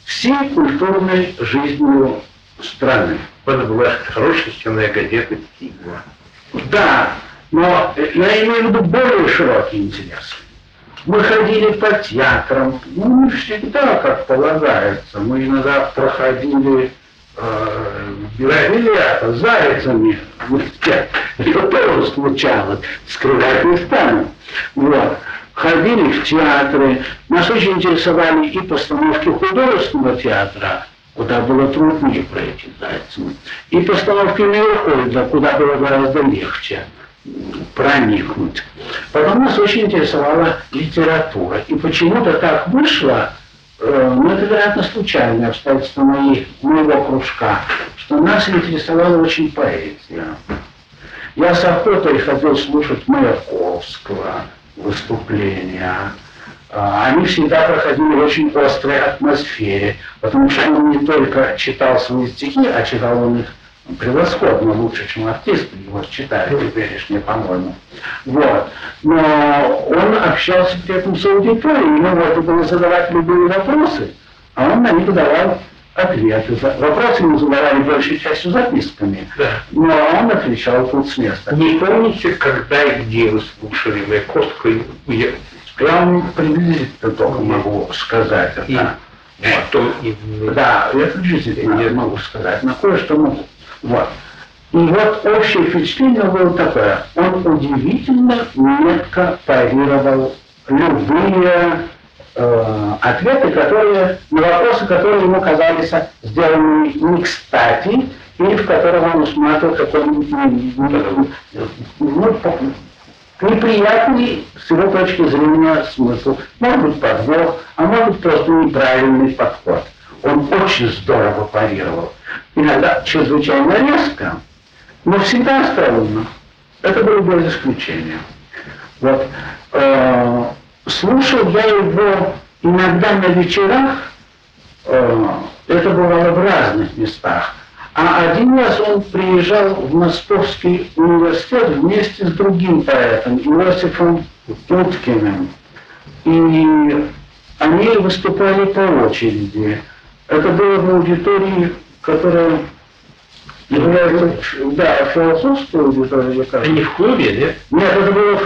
всей культурной жизнью страны. Это была хорошая стенная газета «Стигма». Да, но я имею в виду более широкий интерес. Мы ходили по театрам, ну, не всегда, как полагается. Мы иногда проходили с зайцами. Это тоже случалось, скрывать не стану. Вот. Ходили в театры. Нас очень интересовали и постановки художественного театра, куда было труднее пройти зайцем, и постановки Мелхольда, куда было гораздо легче проникнуть. Потом нас очень интересовала литература. И почему-то так вышло, ну это, вероятно, случайное обстоятельство моей, моего кружка, что нас интересовала очень поэзия. Я с охотой ходил слушать Маяковского выступления. А, они всегда проходили в очень острой атмосфере, потому что он не только читал свои стихи, а читал он их превосходно лучше, чем артисты его читали теперешние, по-моему. Вот. Но он общался при этом с аудиторией, ему можно было задавать любые вопросы, а он на них давал ответы. Вопросы ему задавали большей частью записками, да. но он отвечал тут с места. Не помните, когда и где вы слушали Маяковского? Я вам приблизительно только могу сказать это. И вот. Что именно? Да, я приблизительно я могу сказать, но кое-что могу. Вот. И вот общее впечатление было такое. Он удивительно метко парировал любые э, ответы, которые, на вопросы, которые ему казались сделанными не кстати, или в которых он усматривал какой-нибудь ну, неприятный с его точки зрения смысл. Может быть подвох, а может быть просто неправильный подход. Он очень здорово парировал иногда чрезвычайно резко, но всегда остроумно. Это было без исключения. Вот. Э, слушал я его иногда на вечерах, э, это бывало в разных местах. А один раз он приезжал в Московский университет вместе с другим поэтом, Иосифом Уткиным. И они выступали по очереди. Это было в аудитории которая является, да, философской аудиторией, кажется. Не в клубе, нет? Нет, это было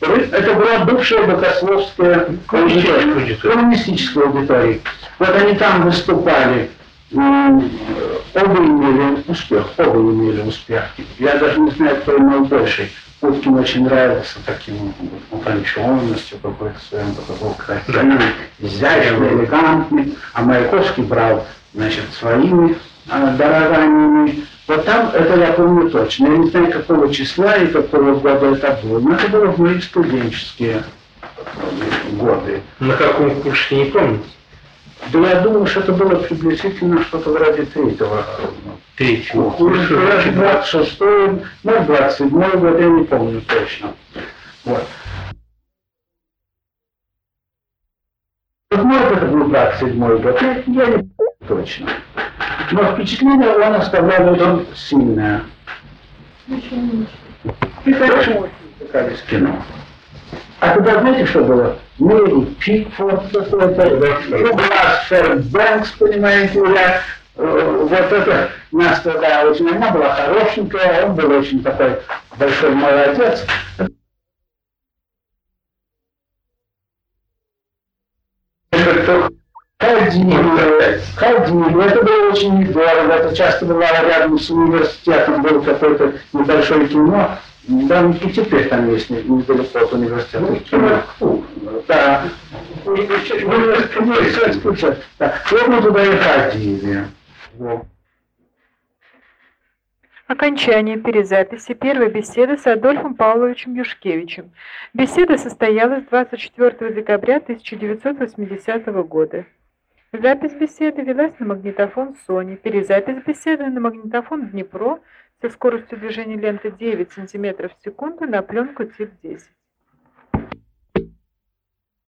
это была бывшая богословская аудитория, коммунистическая аудитория. Вот они там выступали, оба имели успех, оба имели успех. Я даже не знаю, кто имел больший. Путкин очень нравился таким утонченностью какой-то своим, был красивый, изящный, элегантный, а Маяковский брал значит, своими дарованиями. Вот там, это я помню точно. Я не знаю, какого числа и какого года это было. Но это было в мои студенческие годы. На каком курсе, не помните? Да я думаю, что это было приблизительно что-то вроде третьего круга. Третьего курса. Раз 26 на 27 год, я не помню точно. Вот. Может, это был 27 год, я, не помню точно. Но впечатление он оставлял очень сильное. Очень. И хорошо, как из кино. А тогда знаете, что было? Мэри Пикфорд какой-то, Дуглас Фербэнкс, понимаете, я, э, вот это нас тогда очень, она была хорошенькая, он был очень такой большой молодец. Ходили, ходили, это было очень недорого, это часто бывало рядом с университетом, был какой-то небольшой кино, да, и теперь там есть недалеко от университета. Ну, да. Университет, да. Вот мы туда и ходили. Окончание перезаписи первой беседы с Адольфом Павловичем Юшкевичем. Беседа состоялась 24 декабря 1980 года. Запись беседы велась на магнитофон Sony, перезапись беседы на магнитофон Днепро со скоростью движения ленты 9 см в секунду на пленку тип 10.